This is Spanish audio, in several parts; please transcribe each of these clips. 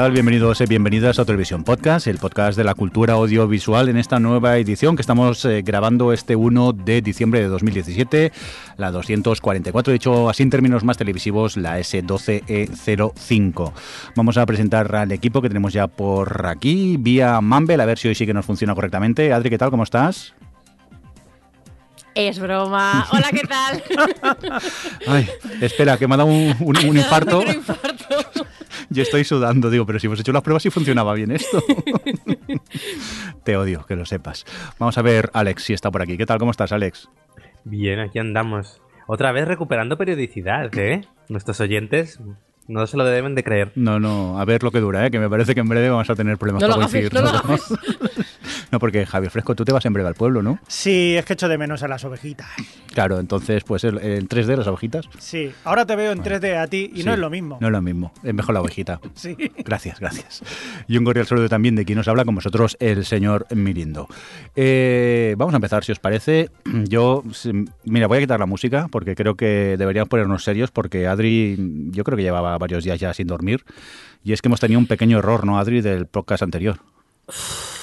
Tal? Bienvenidos y bienvenidas a Televisión Podcast, el podcast de la cultura audiovisual en esta nueva edición que estamos eh, grabando este 1 de diciembre de 2017, la 244, de hecho así en términos más televisivos, la S12E05. Vamos a presentar al equipo que tenemos ya por aquí, vía Mumble, a ver si hoy sí que nos funciona correctamente. Adri, ¿qué tal? ¿Cómo estás? Es broma. Hola, ¿qué tal? Ay, espera, que me ha dado un, un- un infarto. Un infarto. Yo estoy sudando, digo, pero si hemos hecho las pruebas y funcionaba bien esto. Te odio, que lo sepas. Vamos a ver, Alex, si está por aquí. ¿Qué tal? ¿Cómo estás, Alex? Bien, aquí andamos. Otra vez recuperando periodicidad, ¿eh? Nuestros oyentes no se lo deben de creer. No, no, a ver lo que dura, ¿eh? que me parece que en breve vamos a tener problemas No lo para coincidir no lo. No, porque Javier Fresco, tú te vas en breve al pueblo, ¿no? Sí, es que echo de menos a las ovejitas. Claro, entonces, pues el 3D, las ovejitas. Sí, ahora te veo en 3D a ti y Sí, no es lo mismo. No es lo mismo, es mejor la ovejita. Sí. Gracias, gracias. Y un cordial saludo también de quien nos habla con vosotros, el señor Mirindo. Eh, vamos a empezar, si os parece. Yo, si- mira, voy a quitar la música porque creo que deberíamos ponernos serios porque Adri, yo creo que llevaba varios días ya sin dormir. Y es que hemos tenido un pequeño error, ¿no, Adri, del podcast anterior?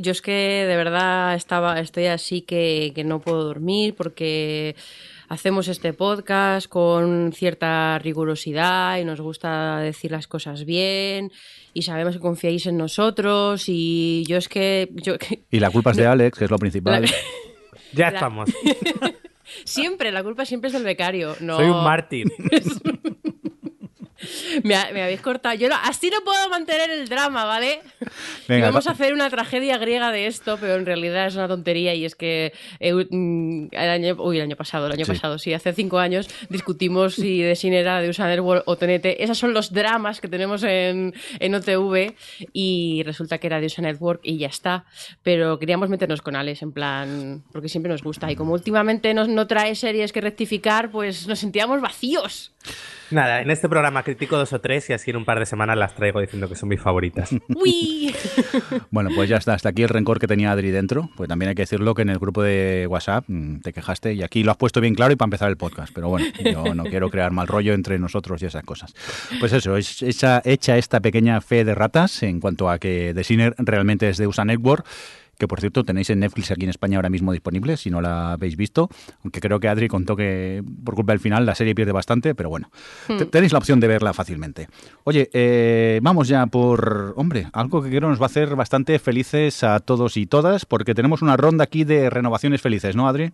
Yo es que de verdad estaba, estoy así que, que no puedo dormir porque hacemos este podcast con cierta rigurosidad y nos gusta decir las cosas bien y sabemos que confiáis en nosotros y yo es que yo Y la culpa es de Alex, que es lo principal. La- Ya La- estamos. siempre la culpa siempre es del becario. No, Soy un mártir. Me, ha- me habéis cortado. Yo no- así no puedo mantener el drama, ¿vale? Venga, vamos va- a hacer una tragedia griega de esto, pero en realidad es una tontería y es que eh, mm, el año, uy, el año pasado, el año Sí. pasado, sí, hace cinco años discutimos si de Sin era de Usaner World o TNT. Esos son los dramas que tenemos en, en OTV y resulta que era de USA Network y ya está. Pero queríamos meternos con Alex, en plan, porque siempre nos gusta. Y como últimamente nos, no trae series que rectificar, pues nos sentíamos vacíos. Nada, en este programa critico dos o tres y así en un par de semanas las traigo diciendo que son mis favoritas. ¡Uy! Bueno, pues ya está, hasta aquí el rencor que tenía Adri dentro. Pues también hay que decirlo que en el grupo de WhatsApp mm, te quejaste y aquí lo has puesto bien claro y para empezar el podcast. Pero bueno, yo no quiero crear mal rollo entre nosotros y esas cosas. Pues eso, es hecha, hecha esta pequeña fe de ratas en cuanto a que The Sinner realmente es de USA Network. Que por cierto tenéis en Netflix aquí en España ahora mismo disponible, si no la habéis visto. Aunque creo que Adri contó que por culpa del final la serie pierde bastante, pero bueno, te- tenéis la opción de verla fácilmente. Oye, eh, vamos ya por, hombre, algo que creo nos va a hacer bastante felices a todos y todas, porque tenemos una ronda aquí de renovaciones felices, ¿no, Adri?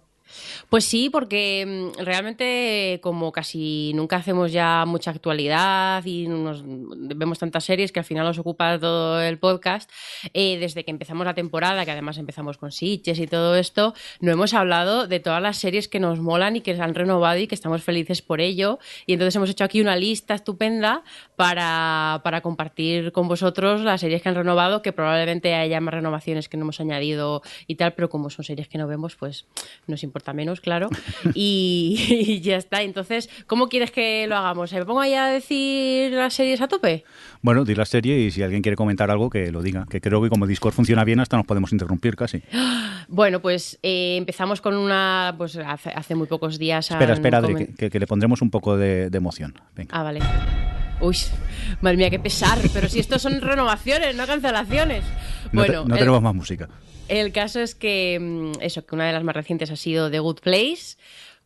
Pues sí, porque mm, realmente como casi nunca hacemos ya mucha actualidad y nos vemos tantas series que al final nos ocupa todo el podcast, eh, desde que empezamos la temporada, que además empezamos con Sitches y todo esto, no hemos hablado de todas las series que nos molan y que se han renovado y que estamos felices por ello. Y entonces hemos hecho aquí una lista estupenda para, para compartir con vosotros las series que han renovado, que probablemente haya más renovaciones que no hemos añadido y tal, pero como son series que no vemos, pues nos importa menos, claro. Y, y ya está. Entonces, ¿cómo quieres que lo hagamos? ¿Me pongo ahí a decir las series a tope? Bueno, di la serie y si alguien quiere comentar algo, que lo diga. Que creo que como Discord funciona bien, hasta nos podemos interrumpir casi. Bueno, pues eh, empezamos con una, pues hace, hace muy pocos días. Espera, han espera, Adri, que, le pondremos un poco de, de emoción. Venga. Ah, vale. Uy, madre mía, qué pesar. Pero si estos son renovaciones, no cancelaciones. No, te- no el- tenemos más música. El caso es que mm, eso, que una de las más recientes ha sido The Good Place,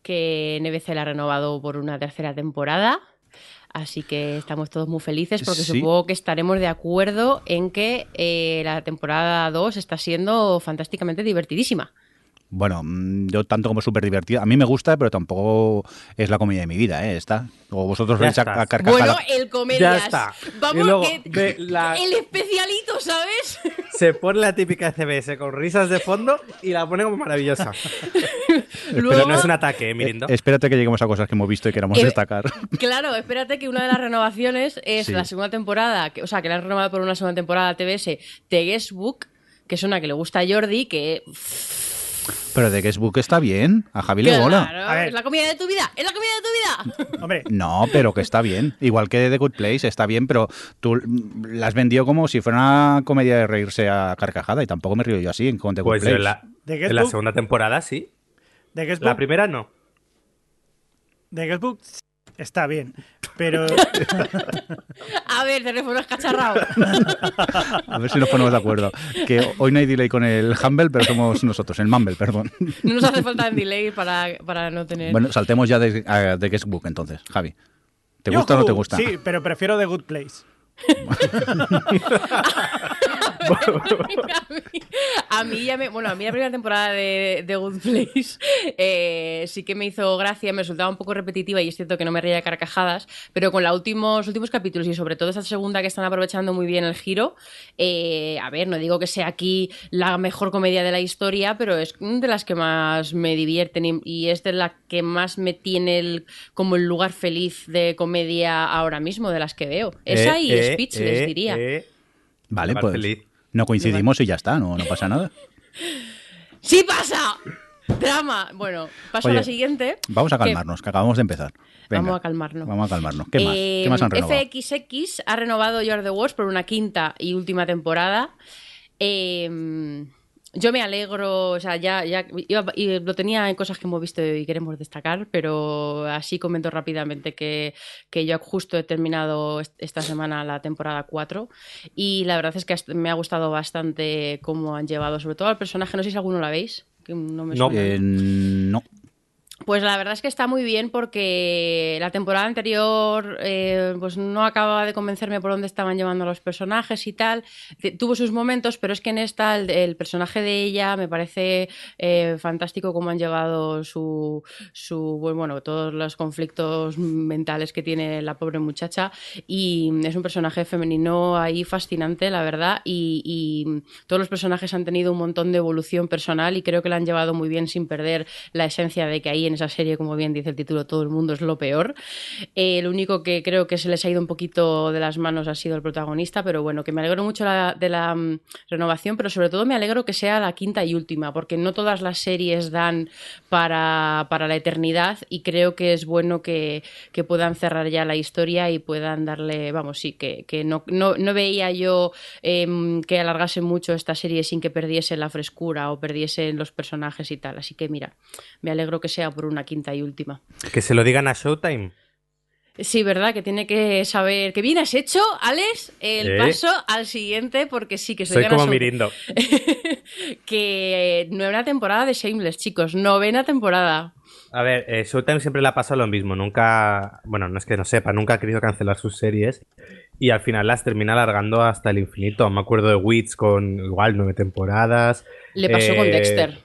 que NBC la ha renovado por una tercera temporada. Así que estamos todos muy felices porque Sí. supongo que estaremos de acuerdo en que eh, la temporada 2 está siendo fantásticamente divertidísima. Bueno, mm, yo tanto como súper divertida. A mí me gusta, pero tampoco es la comedia de mi vida, ¿eh? Esta. O vosotros veis a, está. a carcajada. Bueno, el comedias. Ya está. Vamos, luego que- la- el especialito, ¿sabes? Se pone la típica CBS con risas de fondo y la pone como maravillosa. Luego, Pero no es un ataque, ¿eh, Eh, Mirindo? espérate que lleguemos a cosas que hemos visto y queramos Eh, destacar. Claro, espérate que una de las renovaciones es Sí. la segunda temporada, que, o sea, que la han renovado por una segunda temporada TBS de Guest Book, que es una que le gusta a Jordi, que... Pero de Guestbook está bien. A Javi le mola. Claro, A ver. es la comida de tu vida, es la comida de tu vida. Hombre, No, pero que está bien. Igual que The Good Place está bien, pero tú la has vendido como si fuera una comedia de reírse a carcajada y tampoco me río yo así con The Good Pues Place. en la, ¿De en Get la segunda temporada sí. de Guest La primera no. de Guest Book está bien, pero A ver, teléfono escacharrado. A ver si nos ponemos de acuerdo. Que hoy no hay delay con el Humble, pero somos nosotros, el Mumble, perdón. No nos hace falta en delay para, para no tener... Bueno, saltemos ya de, de Guestbook entonces, Javi. ¿Te gusta o no te gusta? Sí, pero prefiero The Good Place. a, mí, a mí ya me. Bueno, a mí la primera temporada de, de Good Place eh, sí que me hizo gracia, me resultaba un poco repetitiva y es cierto que no me reía de carcajadas, pero con los últimos, últimos capítulos y sobre todo esta segunda que están aprovechando muy bien el giro, eh, a ver, no digo que sea aquí la mejor comedia de la historia, pero es de las que más me divierten y, y es de la que más me tiene el, como el lugar feliz de comedia ahora mismo, de las que veo. Esa Eh, y eh, Speech, eh, les diría. eh. Vale, pues feliz. No coincidimos y ya está, no, no pasa nada. ¡Sí pasa! Drama. Bueno, paso a la siguiente. Vamos a calmarnos, que acabamos de empezar. Venga, Vamos a calmarnos. Vamos a calmarnos. ¿Qué más? Eh, ¿Qué más han renovado? FXX ha renovado You're the Worst por una quinta y última temporada. Eh, yo me alegro, o sea, ya, ya iba- y lo tenía en cosas que hemos visto y queremos destacar, pero así comento rápidamente que, que yo justo he terminado est- esta semana la temporada 4 y la verdad es que me ha gustado bastante cómo han llevado, sobre todo al personaje, no sé si alguno la veis. Que no, me No. suena. Eh, no. Pues la verdad es que está muy bien porque la temporada anterior eh, pues no acababa de convencerme por dónde estaban llevando los personajes y tal. Tuvo sus momentos, pero es que en esta el, personaje de ella me parece eh, fantástico cómo han llevado su, su bueno, bueno, todos los conflictos mentales que tiene la pobre muchacha y es un personaje femenino ahí fascinante, la verdad, y, y todos los personajes han tenido un montón de evolución personal y creo que la han llevado muy bien sin perder la esencia de que ahí en esa serie, como bien dice el título, todo el mundo es lo peor. Eh, lo único que creo que se les ha ido un poquito de las manos ha sido el protagonista, pero bueno, que me alegro mucho la- de la mm, renovación, pero sobre todo me alegro que sea la quinta y última, porque no todas las series dan para, para la eternidad y creo que es bueno que, que puedan cerrar ya la historia y puedan darle, vamos, sí, que, que no, no, no veía yo em, que alargase mucho esta serie sin que perdiese la frescura o perdiesen los personajes y tal. Así que mira, me alegro que sea por una quinta y última. Que se lo digan a Showtime. Sí, ¿verdad? Que tiene que saber. que bien has hecho, Alex? El ¿Eh? paso al siguiente, porque sí que Soy como Mirindo. que nueva temporada de Shameless, chicos. Novena temporada. A ver, eh, Showtime siempre le ha pasado lo mismo. Nunca, bueno, no es que no sepa, nunca ha querido cancelar sus series y al final las termina alargando hasta el infinito. Me acuerdo de Wits con igual nueve temporadas. Le pasó con Eh, Dexter.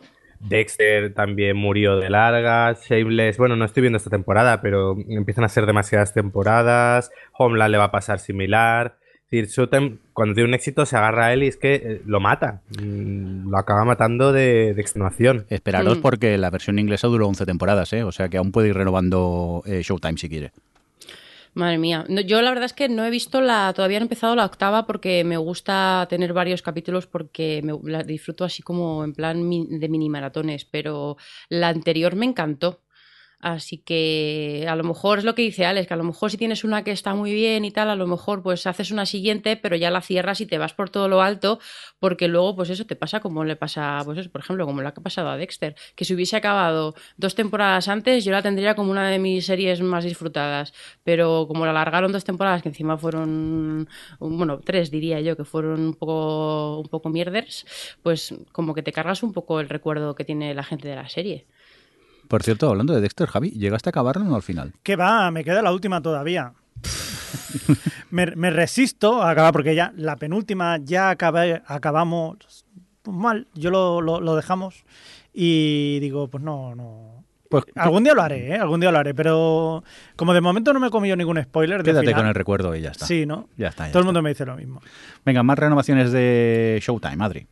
Dexter también murió de largas. Shameless, bueno, no estoy viendo esta temporada, pero empiezan a ser demasiadas temporadas. Homeland le va a pasar similar. Es decir, Showtime, cuando tiene un éxito, se agarra a él y es que eh, lo mata. Mm, Lo acaba matando de, de extenuación. Esperaros Mm. porque la versión inglesa duró 11 temporadas, ¿eh? O sea que aún puede ir renovando eh, Showtime si quiere. Madre mía. No, yo la verdad es que no he visto la. Todavía no he empezado la octava porque me gusta tener varios capítulos porque me la disfruto así como en plan de mini maratones. Pero la anterior me encantó. Así que a lo mejor es lo que dice Alex, que a lo mejor si tienes una que está muy bien y tal, a lo mejor pues haces una siguiente, pero ya la cierras y te vas por todo lo alto, porque luego pues eso te pasa como le pasa, pues por ejemplo, como le ha pasado a Dexter, que si hubiese acabado dos temporadas antes, yo la tendría como una de mis series más disfrutadas, pero como la alargaron dos temporadas, que encima fueron, bueno, tres diría yo, que fueron un poco, un poco mierders, pues como que te cargas un poco el recuerdo que tiene la gente de la serie. Por cierto, hablando de Dexter, Javi, ¿llegaste a acabarlo o no al final? ¿Qué va? Me queda la última todavía. me, me resisto a acabar porque ya la penúltima ya acabé- acabamos mal, yo lo, lo, lo dejamos y digo, pues no, no. Pues Algún día lo haré, ¿eh? Algún día lo haré, pero como de momento no me he comido ningún spoiler. quédate final, con el recuerdo y ya está. Sí, ¿no? Ya está. ya Todo el está. mundo me dice lo mismo. Venga, más renovaciones de Showtime, Adri.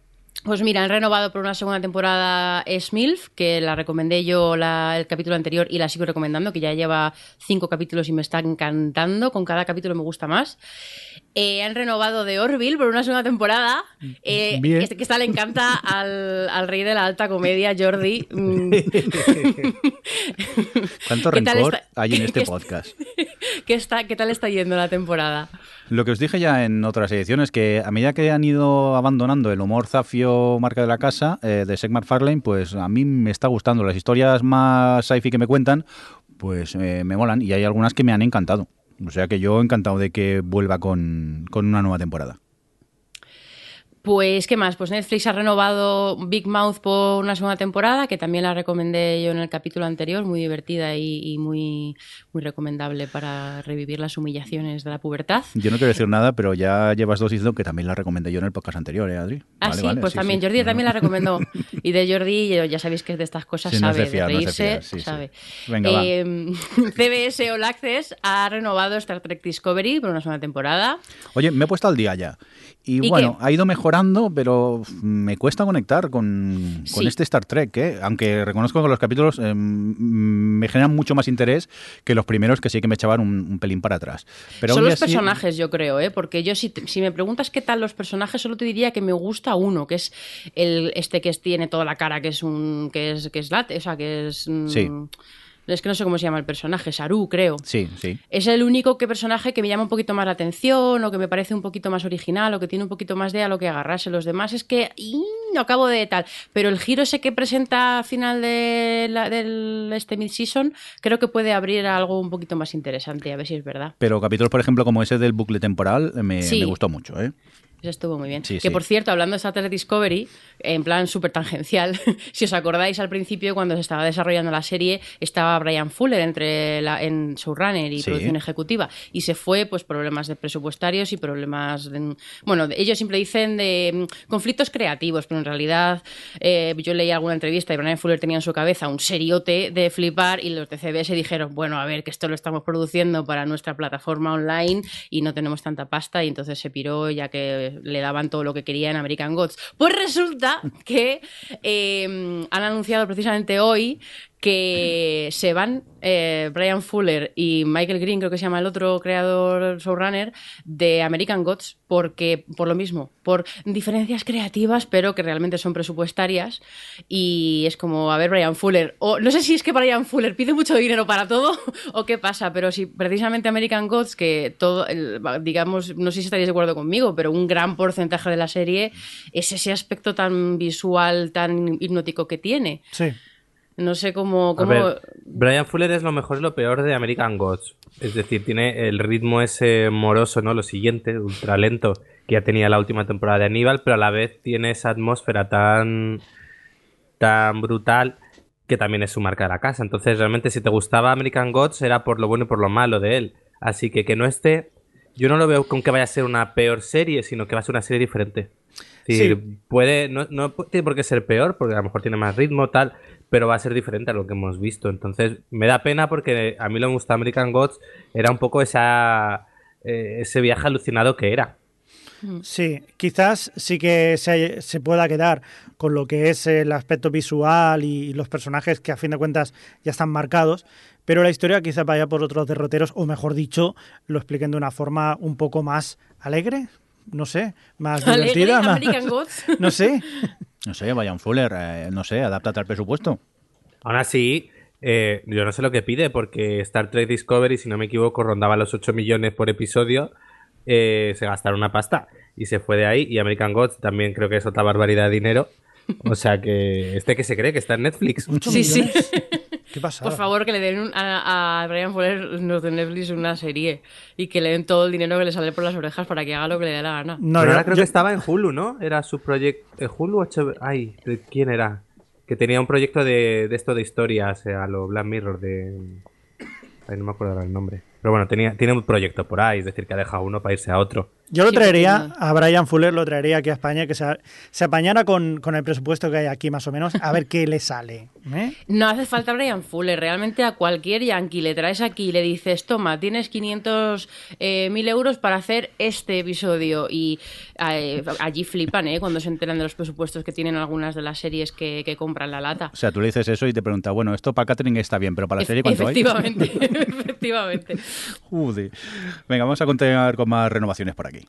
Pues mira, han renovado por una segunda temporada Smilf, que la recomendé yo la- el capítulo anterior y la sigo recomendando, que ya lleva cinco capítulos y me está encantando. Con cada capítulo me gusta más. Eh, han renovado de Orville por una segunda temporada, eh, Bien. que, que esta le encanta al, al rey de la alta comedia, Jordi. Mm, ¿Cuánto ¿Qué tal rencor está- hay en este podcast? ¿qué, está, ¿Qué tal está yendo la temporada? Lo que os dije ya en otras ediciones, que a medida que han ido abandonando el humor zafio marca de la casa eh, de Seth MacFarlane, pues a mí me está gustando. Las historias más sci-fi que me cuentan, pues eh, me molan y hay algunas que me han encantado. O sea que yo encantado de que vuelva con, con una nueva temporada. Pues, ¿qué más? Pues Netflix ha renovado Big Mouth por una segunda temporada, que también la recomendé yo en el capítulo anterior, muy divertida y, y muy, muy recomendable para revivir las humillaciones de la pubertad. Yo no quiero decir nada, pero ya llevas dos diciendo que también la recomendé yo en el podcast anterior, ¿eh, Adri? Ah, Vale, sí, vale, pues también sí. Jordi No, también no. la recomendó. Y de Jordi, ya sabéis que es de estas cosas, Sí, no sabe, de fiar, de no reírse, fiar, sí, sí. sabe. Venga, va. Eh, CBS All Access ha renovado Star Trek Discovery por una segunda temporada. Oye, me he puesto al día ya. Y, ¿Y bueno, qué? ha ido mejorando, pero me cuesta conectar con, este Star Trek, ¿eh? aunque reconozco que los capítulos eh, me generan mucho más interés que los primeros que sí que me echaban un, un pelín para atrás. Pero Son los así- personajes, yo creo, ¿eh? porque yo si, si me preguntas qué tal los personajes, solo te diría que me gusta uno, que es el este que tiene toda la cara, que es un que es que es late, o sea, que es mm, Sí. Es que no sé cómo se llama el personaje, Saru, creo. Sí, sí. Es el único que personaje que me llama un poquito más la atención o que me parece un poquito más original o que tiene un poquito más de a lo que agarrarse. Los demás es que y, no acabo de tal. Pero el giro ese que presenta a final de la- del este mid-season creo que puede abrir algo un poquito más interesante, a ver si es verdad. Pero capítulos, por ejemplo, como ese del bucle temporal, me, Sí. me gustó mucho. ¿eh? Eso estuvo muy bien. Sí, que sí. por cierto, hablando de Trek Discovery, en plan súper tangencial, si os acordáis al principio cuando se estaba desarrollando la serie, estaba Brian Fuller entre la, en showrunner y Sí. producción ejecutiva y se fue pues problemas de presupuestarios y problemas de, bueno, ellos siempre dicen de mm, conflictos creativos, pero en realidad eh, yo leí alguna entrevista y Brian Fuller tenía en su cabeza un seriote de flipar y los de CBS dijeron, bueno, a ver, que esto lo estamos produciendo para nuestra plataforma online y no tenemos tanta pasta y entonces se piró ya que le daban todo lo que quería en American Gods. Pues resulta que eh, han anunciado precisamente hoy que se van eh, Brian Fuller y Michael Green, creo que se llama el otro creador showrunner, de American Gods, porque, por lo mismo, por diferencias creativas, pero que realmente son presupuestarias. Y es como, a ver, Brian Fuller, o no sé si es que Brian Fuller pide mucho dinero para todo o qué pasa, pero si precisamente American Gods, que todo, digamos, no sé si estaréis de acuerdo conmigo, pero un gran porcentaje de la serie es ese aspecto tan visual, tan hipnótico que tiene. Sí. No sé cómo. A cómo... ver, Brian Fuller es lo mejor y lo peor de American Gods. Es decir, tiene el ritmo ese moroso, ¿no? Lo siguiente, ultra lento, que ya tenía la última temporada de Aníbal, pero a la vez tiene esa atmósfera tan, tan brutal que también es su marca de la casa. Entonces, realmente, si te gustaba American Gods, era por lo bueno y por lo malo de él. Así que que no esté. Yo no lo veo con que vaya a ser una peor serie, sino que va a ser una serie diferente. Es decir, Sí. puede, no, no tiene por qué ser peor, porque a lo mejor tiene más ritmo, tal, pero va a ser diferente a lo que hemos visto. Entonces, me da pena porque a mí lo que me gusta American Gods era un poco esa, eh, ese viaje alucinado que era. Sí, quizás sí que se, se pueda quedar con lo que es el aspecto visual y los personajes que a fin de cuentas ya están marcados, pero la historia quizás vaya por otros derroteros, o mejor dicho, lo expliquen de una forma un poco más alegre, no sé, más Alegre, divertida, más- American Gods. no sé. No sé, Brian Fuller, eh, no sé, adáptate al presupuesto. Aún así, eh, yo no sé lo que pide, porque Star Trek Discovery, si no me equivoco, rondaba los 8 millones por episodio. eh, se gastaron una pasta y se fue de ahí. Y American Gods también creo que es otra barbaridad de dinero. O sea que este que se cree que está en Netflix. Sí, sí. ¿Qué pasa? Por favor, que le den un- a, a Brian Fuller los de Netflix una serie y que le den todo el dinero que le sale por las orejas para que haga lo que le dé la gana. No, Pero yo- ahora creo yo- que estaba en Hulu, ¿no? Era su proyecto. ¿En Hulu HBO? Ay, ¿de quién era? Que tenía un proyecto de, de esto de historias eh, a lo Black Mirror de. Ay, no me acuerdo ahora el nombre. Pero bueno, tenía, tiene un proyecto por ahí, es decir, que ha dejado uno para irse a otro. Yo lo traería, a Brian Fuller lo traería aquí a España, que se, se apañara con, con el presupuesto que hay aquí más o menos, a ver qué le sale. ¿eh? No hace falta Brian Fuller, realmente a cualquier yankee le traes aquí y le dices, toma, tienes 500 eh, mil euros para hacer este episodio y eh, allí flipan, ¿eh? Cuando se enteran de los presupuestos que tienen algunas de las series que, que compran la lata. O sea, tú le dices eso y te pregunta, bueno, esto para catering está bien, pero para la serie, ¿cuánto hay? efectivamente, efectivamente. Joder. Venga, vamos a continuar con más renovaciones por aquí.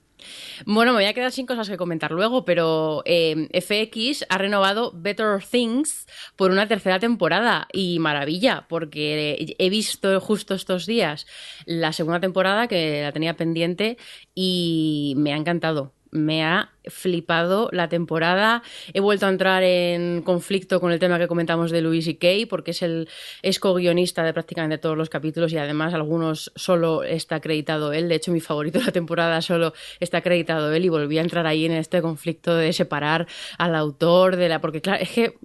Bueno, me voy a quedar sin cosas que comentar luego, pero eh, FX ha renovado Better Things por una tercera temporada y maravilla, porque he visto justo estos días la segunda temporada que la tenía pendiente y me ha encantado. Me ha flipado la temporada. He vuelto a entrar en conflicto con el tema que comentamos de Louis y Kay, porque es el es co-guionista de prácticamente todos los capítulos y además algunos solo está acreditado él. De hecho, mi favorito de la temporada solo está acreditado él y volví a entrar ahí en este conflicto de separar al autor de la. Porque, claro, es que.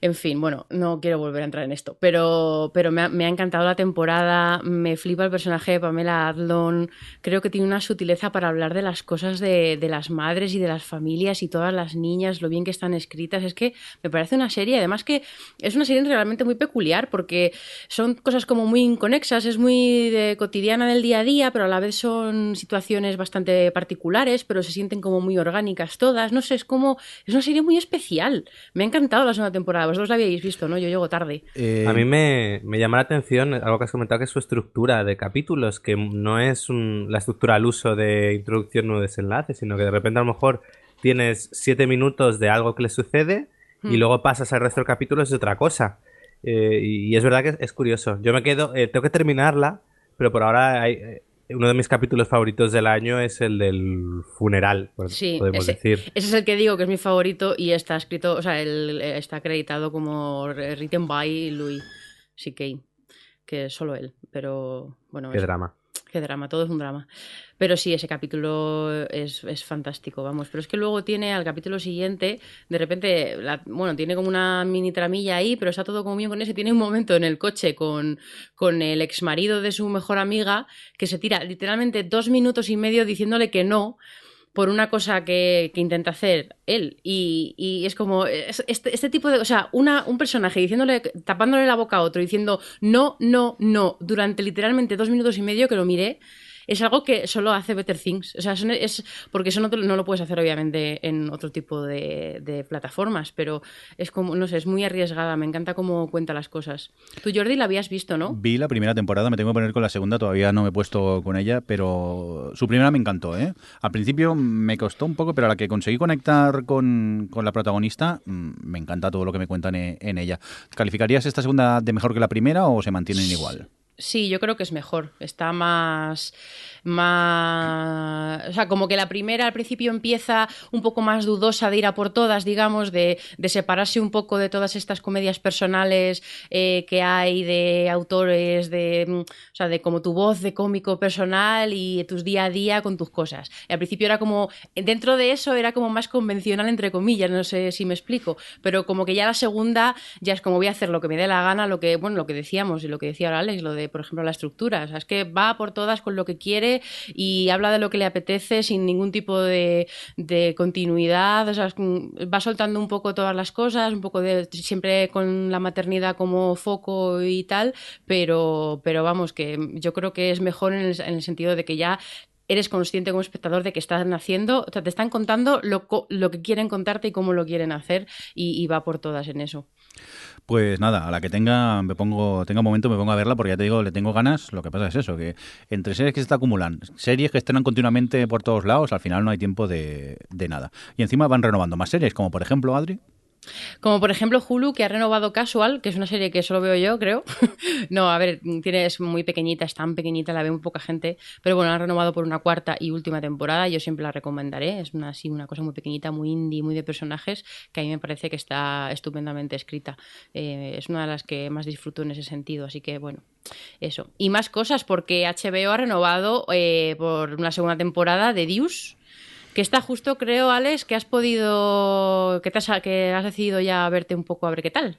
En fin, bueno, no quiero volver a entrar en esto, pero, pero me, ha, me ha encantado la temporada, me flipa el personaje de Pamela Adlon, creo que tiene una sutileza para hablar de las cosas de, de las madres y de las familias y todas las niñas, lo bien que están escritas, es que me parece una serie, además que es una serie realmente muy peculiar porque son cosas como muy inconexas, es muy de cotidiana del día a día, pero a la vez son situaciones bastante particulares, pero se sienten como muy orgánicas todas, no sé, es como, es una serie muy especial, me ha encantado la segunda temporada, vosotros la habéis visto, ¿no? Yo llego tarde. Eh, A mí me, me llama la atención algo que has comentado, que es su estructura de capítulos, que no es un- la estructura al uso de introducción o desenlace, sino que de repente a lo mejor tienes siete minutos de algo que le sucede y Hmm. luego pasas al resto del capítulo es otra cosa. Eh, y, es verdad que es, curioso. Yo me quedo, eh, tengo que terminarla, pero por ahora hay, eh, uno de mis capítulos favoritos del año es el del funeral, Sí, podemos ese, decir. ese es el que digo que es mi favorito y está escrito, o sea, el- eh, está acreditado como written by Louis C.K., que es solo él, pero bueno, Qué es- drama. Qué drama, todo es un drama. Pero sí, ese capítulo es, es fantástico, vamos. Pero es que luego tiene al capítulo siguiente, de repente, la- bueno, tiene como una mini tramilla ahí, pero está todo como bien con ese. Tiene un momento en el coche con, con el ex marido de su mejor amiga que se tira literalmente dos minutos y medio diciéndole que no por una cosa que, que intenta hacer él. Y, y es como es- este, este tipo de. O sea, una, un personaje diciéndole, tapándole la boca a otro, diciendo no, no, no, durante literalmente dos minutos y medio que lo miré. Es algo que solo hace Better Things. O sea, son- es, porque eso no, te lo- no lo puedes hacer, obviamente, en otro tipo de, de plataformas. Pero es como, no sé, es muy arriesgada. Me encanta cómo cuenta las cosas. Tú, Jordi, la habías visto, ¿no? Vi la primera temporada, me tengo que poner con la segunda, todavía no me he puesto con ella, pero su primera me encantó, ¿eh? Al principio me costó un poco, pero a la que conseguí conectar con, con la protagonista, mm, me encanta todo lo que me cuentan e- en ella. ¿Calificarías esta segunda de mejor que la primera o se mantienen igual? Sí, yo creo que es mejor. Está más. más. O sea, como que la primera al principio empieza un poco más dudosa de ir a por todas, digamos, de, de separarse un poco de todas estas comedias personales eh, que hay de autores, de. mm, O sea, de como tu voz de cómico personal y tus día a día con tus cosas. Y al principio era como. Dentro de eso era como más convencional, entre comillas, no sé si me explico. Pero como que ya la segunda ya es como voy a hacer lo que me dé la gana, lo que, bueno, lo que decíamos y lo que decía ahora Alex, lo de, por ejemplo, la estructura. O sea, es que va por todas con lo que quiere y habla de lo que le apetece sin ningún tipo de, continuidad. O sea, va soltando un poco todas las cosas, un poco de siempre con la maternidad como foco y tal, pero, pero vamos, que yo creo que es mejor en el, en el sentido de que ya eres consciente como espectador de que están haciendo, o sea, te están contando lo, lo que quieren contarte y cómo lo quieren hacer y va por todas en eso. Pues nada, a la que tenga, me pongo, tenga un momento me pongo a verla porque ya te digo, le tengo ganas. Lo que pasa es eso, que entre series que se te acumulan, series que estrenan continuamente por todos lados, al final no hay tiempo de, de nada. Y encima van renovando más series, como por ejemplo, Adri. Como por ejemplo Hulu, que ha renovado Casual, que es una serie que solo veo yo, creo. no, a ver, tiene, es muy pequeñita, es tan pequeñita, la ve muy poca gente. Pero bueno, han renovado por una cuarta y última temporada. Yo siempre la recomendaré. Es una, así, una cosa muy pequeñita, muy indie, muy de personajes, que a mí me parece que está estupendamente escrita. Eh, es una de las que más disfruto en ese sentido. Así que bueno, eso. Y más cosas, porque HBO ha renovado eh, por una segunda temporada de Deuce. Que está justo, creo, Alex, que has podido. que, has, que has decidido ya verte un poco a ver qué tal.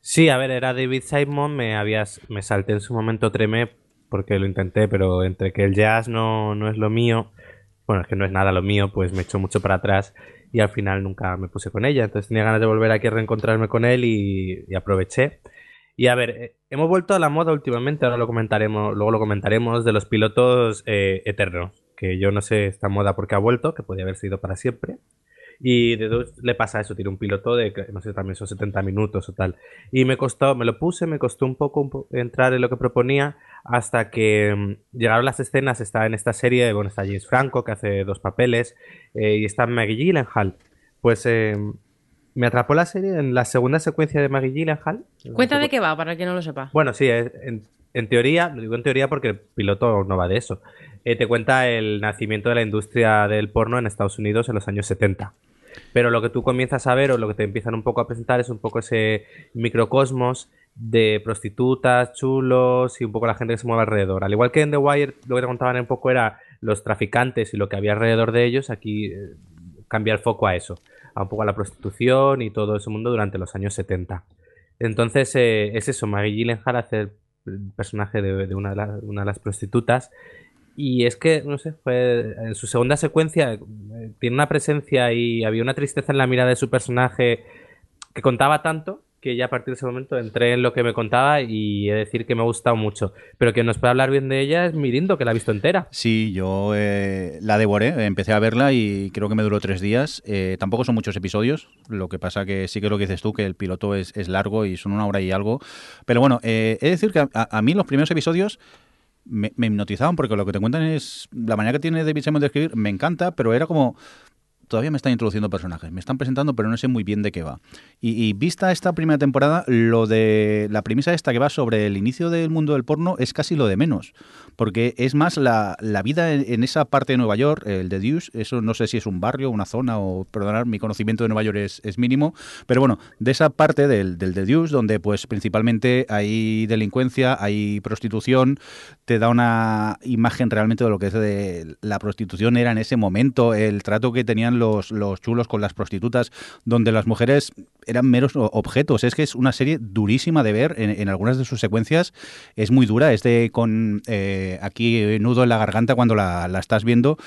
Sí, a ver, era David Simon, me habías, me salté en su momento Tremé porque lo intenté, pero entre que el jazz no, no es lo mío bueno, es que no es nada lo mío, pues me echó mucho para atrás y al final nunca me puse con ella. Entonces tenía ganas de volver aquí a reencontrarme con él y, y aproveché. Y a ver, eh, hemos vuelto a la moda últimamente, ahora lo comentaremos, luego lo comentaremos, de los pilotos eh, eternos, que yo no sé esta moda por qué ha vuelto, que podría haber sido para siempre. Y de dos le pasa eso, tiene un piloto de, no sé, también son 70 minutos o tal. Y me costó, me lo puse, me costó un poco, entrar en lo que proponía, hasta que mm, llegaron las escenas, está en esta serie, bueno, está James Franco, que hace dos papeles, eh, y está Maggie Gyllenhaal. Pues eh, me atrapó la serie en la segunda secuencia de Maggie Gyllenhaal. Cuenta de qué va, para el que no lo sepa. Bueno, sí, en, en teoría, lo digo en teoría porque el piloto no va de eso. Eh, te cuenta el nacimiento de la industria del porno en Estados Unidos en los años 70. Pero lo que tú comienzas a ver o lo que te empiezan un poco a presentar es un poco ese microcosmos de prostitutas, chulos y un poco la gente que se mueve alrededor. Al igual que en The Wire, lo que te contaban un poco era los traficantes y lo que había alrededor de ellos, aquí eh, cambia el foco a eso, a un poco a la prostitución y todo ese mundo durante los años 70. Entonces eh, es eso, Maggie Gyllenhaal hace el personaje de, una, de las prostitutas y es que, no sé, fue en su segunda secuencia eh, tiene una presencia y había una tristeza en la mirada de su personaje que contaba tanto que ya a partir de ese momento entré en lo que me contaba y he de decir que me ha gustado mucho. Pero que nos puede hablar bien de ella es Mirindo, que la ha visto entera. Sí, yo eh, la devoré, empecé a verla y creo que me duró tres días. Eh, tampoco son muchos episodios, lo que pasa que sí que lo que dices tú, que el piloto es, es largo y son una hora y algo. Pero bueno, eh, he de decir que a, a mí los primeros episodios me, me, hipnotizaban porque lo que te cuentan es la manera que tiene David Simon de escribir me encanta, pero era como todavía me están introduciendo personajes, me están presentando, pero no sé muy bien de qué va. Y, vista esta primera temporada, lo de la premisa esta que va sobre el inicio del mundo del porno es casi lo de menos, porque es más la, la vida en, esa parte de Nueva York, el de Deuce, eso no sé si es un barrio, una zona, o perdonar, mi conocimiento de Nueva York es, mínimo, pero bueno, de esa parte del, del de Deuce, donde pues principalmente hay delincuencia, hay prostitución, te da una imagen realmente de lo que es de la prostitución era en ese momento, el trato que tenían los, los chulos con las prostitutas, donde las mujeres eran meros objetos. Es que es una serie durísima de ver en, en algunas de sus secuencias. Es muy dura, es de con eh, aquí nudo en la garganta cuando la, la estás viendo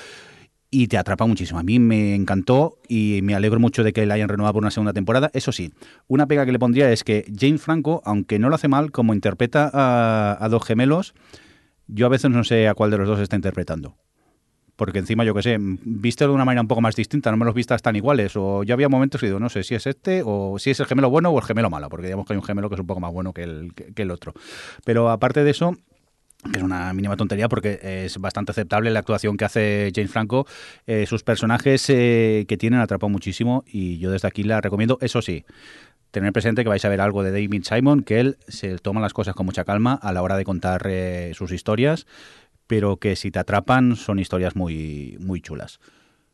y te atrapa muchísimo. A mí me encantó y me alegro mucho de que la hayan renovado por una segunda temporada. Eso sí, una pega que le pondría es que Jane Franco, aunque no lo hace mal, como interpreta a, dos gemelos, yo a veces no sé a cuál de los dos está interpretando porque encima, yo que sé, viste de una manera un poco más distinta, no me los vistas tan iguales, o yo había momentos que digo, no sé si es este, o si es el gemelo bueno o el gemelo malo, porque digamos que hay un gemelo que es un poco más bueno que el, que el otro. Pero aparte de eso, que es una mínima tontería porque es bastante aceptable la actuación que hace James Franco. Eh, sus personajes eh, que tienen atrapan muchísimo y yo desde aquí la recomiendo. Eso sí, tener presente que vais a ver algo de David Simon, que él se toma las cosas con mucha calma a la hora de contar eh, sus historias pero que si te atrapan son historias muy, muy chulas.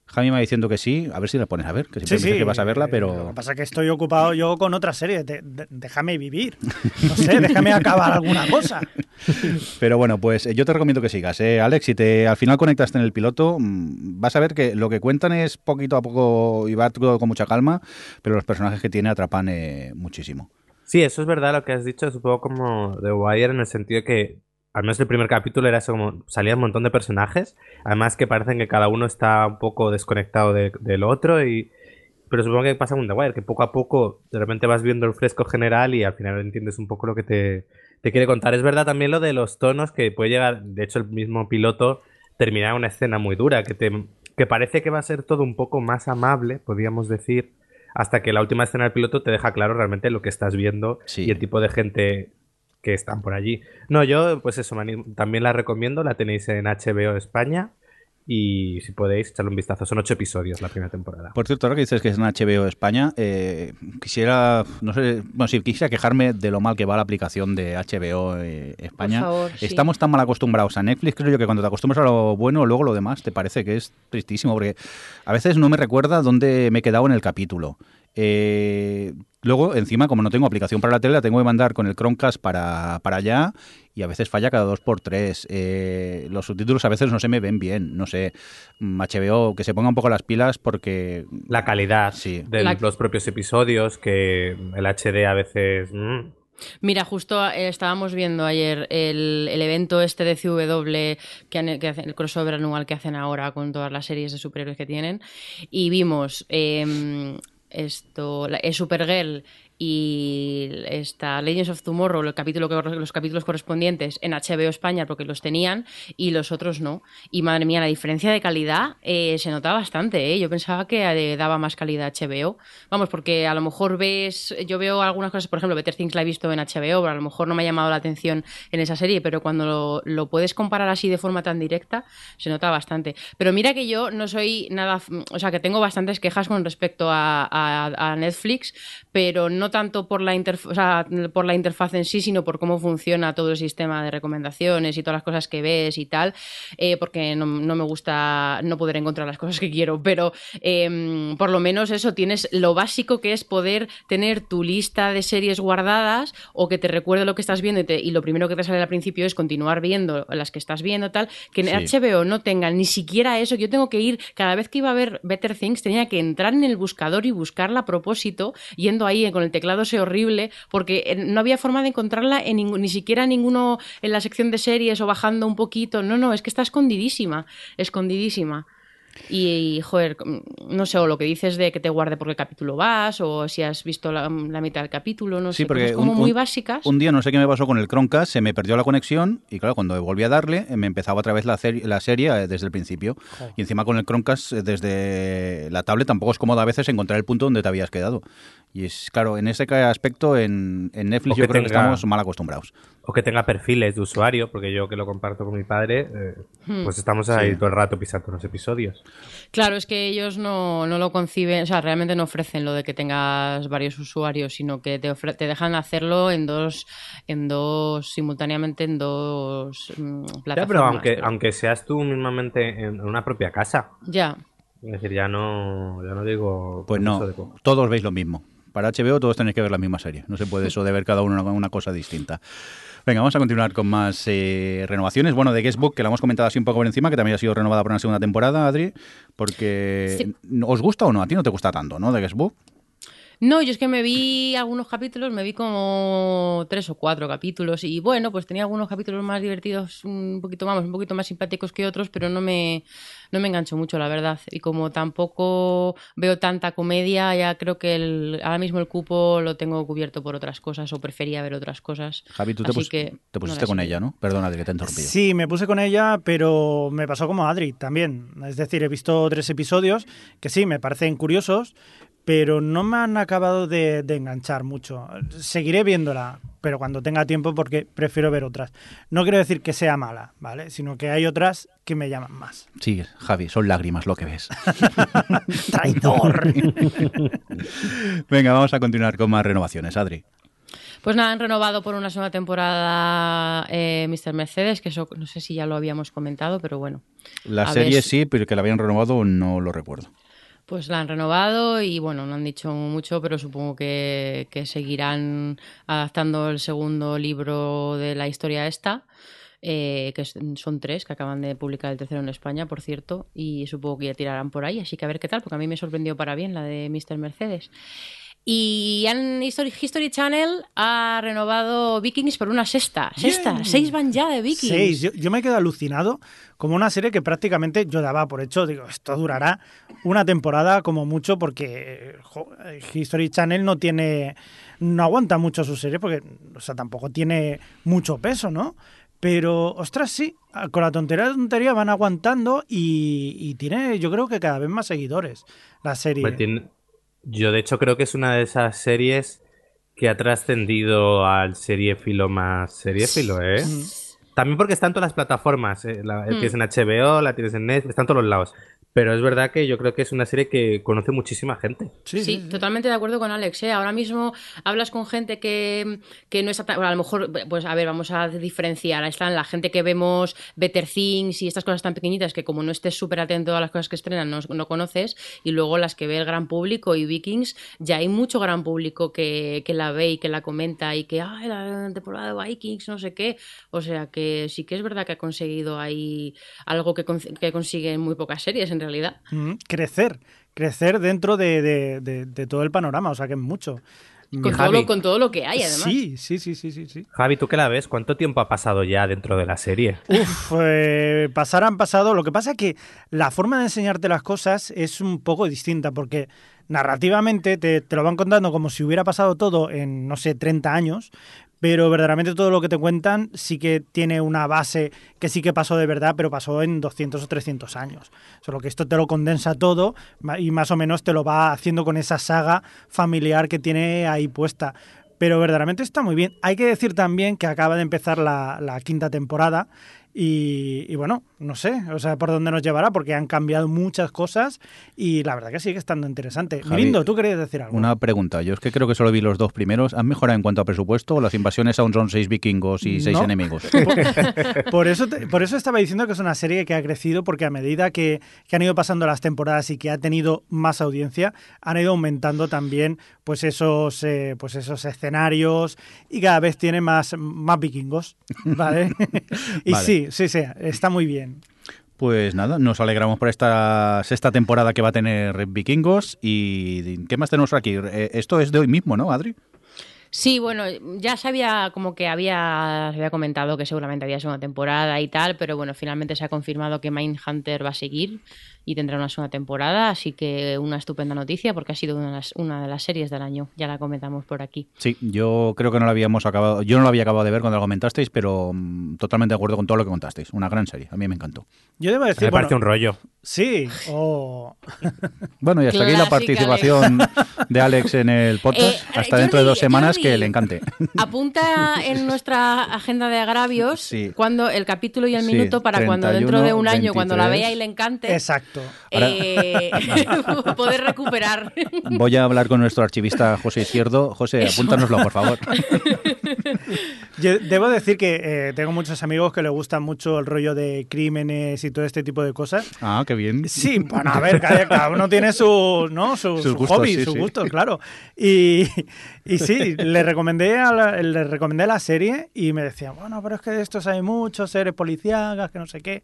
Javi me va diciendo que sí, a ver si la pones a ver, que siempre sí, me sí. que vas a verla, pero... Lo que pasa es que estoy ocupado yo con otra serie, de, de, déjame vivir, no sé, déjame acabar alguna cosa. Pero bueno, pues yo te recomiendo que sigas, ¿eh? Alex, si te al final conectaste en el piloto, mm, vas a ver que lo que cuentan es poquito a poco y va todo con mucha calma, pero los personajes que tiene atrapan eh, muchísimo. Sí, eso es verdad lo que has dicho, es un poco como The Wire en el sentido que al menos el primer capítulo era eso como salía un montón de personajes, además que parecen que cada uno está un poco desconectado de, del otro y pero supongo que pasa con The Wire, que poco a poco de repente vas viendo el fresco general y al final entiendes un poco lo que te, te quiere contar. Es verdad también lo de los tonos que puede llegar, de hecho el mismo piloto termina una escena muy dura, que, te, que parece que va a ser todo un poco más amable, podríamos decir, hasta que la última escena del piloto te deja claro realmente lo que estás viendo Sí. y el tipo de gente que están por allí. No, yo, pues eso, también la recomiendo, la tenéis en HBO España y si podéis echarle un vistazo. Son ocho episodios la primera temporada. Por cierto, ahora que dices que es en HBO España, eh, quisiera, no sé, bueno, sí, quisiera quejarme de lo mal que va la aplicación de HBO eh, España. Por favor, sí. Estamos tan mal acostumbrados a Netflix, creo yo que cuando te acostumbras a lo bueno, luego lo demás te parece que es tristísimo, porque a veces no me recuerda dónde me he quedado en el capítulo. Eh, luego, encima, como no tengo aplicación para la tele, la tengo que mandar con el Chromecast para, para allá y a veces falla cada dos por tres. Eh, los subtítulos a veces no se me ven bien. No sé, mm, HBO, que se ponga un poco las pilas porque... La calidad Sí. de La- los propios episodios, que el HD a veces... mm, Mira, justo eh, estábamos viendo ayer el, el evento este de CW, que, han- que hacen, el crossover anual que hacen ahora con todas las series de superhéroes que tienen, y vimos em, esto, eh, Supergirl y esta Legends of Tomorrow, el capítulo que- los capítulos correspondientes en HBO España porque los tenían y los otros no. Y madre mía, la diferencia de calidad eh, se nota bastante. ¿eh? Yo pensaba que eh, daba más calidad HBO. Vamos, porque a lo mejor ves, yo veo algunas cosas, por ejemplo, Better Things la he visto en HBO, pero a lo mejor no me ha llamado la atención en esa serie, pero cuando lo, puedes comparar así de forma tan directa, se nota bastante. Pero mira que yo no soy nada, o sea, que tengo bastantes quejas con respecto a Netflix, pero no tanto por la, o sea, por la interfaz en sí, sino por cómo funciona todo el sistema de recomendaciones y todas las cosas que ves y tal, eh, porque no, no me gusta no poder encontrar las cosas que quiero, pero eh, por lo menos eso, tienes lo básico que es poder tener tu lista de series guardadas o que te recuerde lo que estás viendo y, te- y lo primero que te sale al principio es continuar viendo las que estás viendo tal, que en Sí. HBO no tengan ni siquiera eso, yo tengo que ir, cada vez que iba a ver Better Things tenía que entrar en el buscador y buscarla a propósito, yendo ahí con el teclado ese horrible, porque eh, no había forma de encontrarla en ni siquiera ninguno en la sección de series o bajando un poquito, no, no, es que está escondidísima, escondidísima. Y, joder, no sé, o lo que dices de que te guarde por qué capítulo vas, o si has visto la, la mitad del capítulo, no Sí, sé, porque cosas como un- muy básicas. Un día no sé qué me pasó con el Chromecast, se me perdió la conexión y claro, cuando volví a darle eh, me empezaba otra vez la, cer- la serie eh, desde el principio. Y encima con el Chromecast desde la tablet tampoco es cómodo a veces encontrar el punto donde te habías quedado. Y es claro, en ese aspecto en, en Netflix O yo que creo que estamos mal acostumbrados. O que tenga perfiles de usuario, porque yo que lo comparto con mi padre, eh, Hmm. pues estamos ahí todo el rato pisando los episodios. Claro, es que ellos no, no lo conciben, o sea, realmente no ofrecen lo de que tengas varios usuarios, sino que te, ofre- te dejan hacerlo en dos, en dos, simultáneamente en dos mm, plataformas. Ya, pero aunque, pero- aunque seas tú mismamente en una propia casa. Ya, Es decir, ya no, ya no digo... Pues no, de todos veis lo mismo. Para HBO todos tenéis que ver la misma serie. No se puede eso de ver cada uno una, una cosa distinta. Venga, vamos a continuar con más eh, renovaciones. Bueno, de Guestbook, que la hemos comentado así un poco por encima, que también ha sido renovada por una segunda temporada, Adri. Porque, Sí. ¿os gusta o no? A ti no te gusta tanto, ¿no? De Guestbook. No, yo es que me vi algunos capítulos, me vi como tres o cuatro capítulos y bueno, pues tenía algunos capítulos más divertidos, un poquito vamos, un poquito más simpáticos que otros, pero no me, no me enganchó mucho, la verdad. Y como tampoco veo tanta comedia, ya creo que el, ahora mismo el cupo lo tengo cubierto por otras cosas o prefería ver otras cosas. Javi, tú te, pus- que te no pusiste con ella, ¿no? Perdona, Adri, que te he interrumpido. Sí, me puse con ella, pero me pasó como Adri también. Es decir, he visto tres episodios que sí, me parecen curiosos, pero no me han acabado de, de enganchar mucho. Seguiré viéndola, pero cuando tenga tiempo porque prefiero ver otras. No quiero decir que sea mala, ¿vale? Sino que hay otras que me llaman más. Sí, Javi, son lágrimas lo que ves. ¡Traidor! Venga, vamos a continuar con más renovaciones, Adri. Pues nada, han renovado por una segunda temporada eh, Mr. Mercedes, que eso no sé si ya lo habíamos comentado, pero bueno. La serie ver. sí, pero que la habían renovado no lo recuerdo. Pues la han renovado y bueno, no han dicho mucho, pero supongo que, seguirán adaptando el segundo libro de la historia esta, eh, que son tres, que acaban de publicar el tercero en España, por cierto, y supongo que ya tirarán por ahí, así que a ver qué tal, porque a mí me sorprendió para bien la de Mr. Mercedes. Y han, History, History Channel ha renovado Vikings por una sexta. Sexta, Bien. seis van ya de Vikings. Seis. Yo, yo me quedo alucinado como una serie que prácticamente yo daba por hecho. Digo, esto durará una temporada como mucho porque jo, History Channel no tiene. No aguanta mucho su serie porque, o sea, tampoco tiene mucho peso, ¿no? Pero, ostras, sí, con la tontería de tontería van aguantando y, y tiene, yo creo que cada vez más seguidores la serie. Hombre, tiene- Yo de hecho creo que es una de esas series que ha trascendido al seriéfilo más seriéfilo, ¿eh? También porque está en todas las plataformas. ¿eh? La, Mm. Tienes en HBO, la tienes en Netflix, está en todos los lados. Pero es verdad que yo creo que es una serie que conoce muchísima gente. Sí, Sí, totalmente de acuerdo con Alex. ¿eh? Ahora mismo hablas con gente que, que no está tan. bueno, a lo mejor, pues a ver, vamos a diferenciar. Ahí están la gente que vemos Better Things y estas cosas tan pequeñitas que, como no estés súper atento a las cosas que estrenan, no, no conoces. Y luego las que ve el gran público y Vikings, ya hay mucho gran público que, que la ve y que la comenta y que, ay, la temporada de Vikings, no sé qué. O sea que sí que es verdad que ha conseguido ahí algo que, con- que consiguen muy pocas series en realidad. Mm, crecer, crecer dentro de, de- de- de todo el panorama, o sea que es mucho. Con todo, lo, con todo lo que hay, además. Sí, sí, sí, sí, sí, sí. Javi, ¿tú qué la ves? ¿Cuánto tiempo ha pasado ya dentro de la serie? Uf, eh, pasar han pasado. Lo que pasa es que la forma de enseñarte las cosas es un poco distinta, porque narrativamente te, te lo van contando como si hubiera pasado todo en, no sé, 30 años, pero verdaderamente todo lo que te cuentan sí que tiene una base que sí que pasó de verdad, pero pasó en 200 o 300 años. Solo que esto te lo condensa todo y más o menos te lo va haciendo con esa saga familiar que tiene ahí puesta. Pero verdaderamente está muy bien. Hay que decir también que acaba de empezar la, la quinta temporada y, y bueno, no sé, o sea, por dónde nos llevará, porque han cambiado muchas cosas y la verdad que sigue estando interesante. Javi, Mirindo, ¿tú querías decir algo? Una pregunta. Yo es que creo que solo vi los dos primeros. ¿Han mejorado en cuanto a presupuesto o las invasiones aún son seis vikingos y seis No. enemigos? Por eso, te- por eso estaba diciendo que es una serie que ha crecido, porque a medida que, que han ido pasando las temporadas y que ha tenido más audiencia, han ido aumentando también pues esos, eh, pues esos escenarios y cada vez tiene más, más vikingos. ¿Vale? y Vale. sí, sí, sí, está muy bien. Pues nada, nos alegramos por esta sexta temporada que va a tener Vikingos. ¿Y qué más tenemos aquí? Eh, Esto es de hoy mismo, ¿no, Adri? Sí, bueno, ya sabía como que había, se había comentado que seguramente había segunda temporada y tal, pero bueno, finalmente se ha confirmado que Mindhunter va a seguir y tendrá una segunda temporada, así que una estupenda noticia porque ha sido una de las, una de las series del año, ya la comentamos por aquí. Sí, yo creo que no lo habíamos acabado. Yo no lo había acabado de ver cuando lo comentasteis, pero mm, totalmente de acuerdo con todo lo que contasteis. Una gran serie. A mí me encantó. Yo debo decir, Me parece un rollo. sí, o Bueno, y hasta aquí la participación de Alex en el podcast. Eh, hasta dentro de dos semanas Que le encante. Apunta en nuestra agenda de agravios Sí. cuando el capítulo y el Sí, minuto para cuando dentro 31, de un año, cuando la 23. vea y le encante, exacto. eh, poder recuperar. Voy a hablar con nuestro archivista José Izquierdo. José, Eso. apúntanoslo, por favor. Yo debo decir que eh, tengo muchos amigos que les gustan mucho el rollo de crímenes y todo este tipo de cosas. Ah, qué bien. Sí, bueno, a ver, cada, cada uno tiene su, ¿no? su, Sus su gustos, hobby, sí, sus sí. gustos, claro. Y, y sí, le recomendé, a la, le recomendé la serie y me decían, bueno, pero es que de estos hay muchos, seres policíacas, que no sé qué.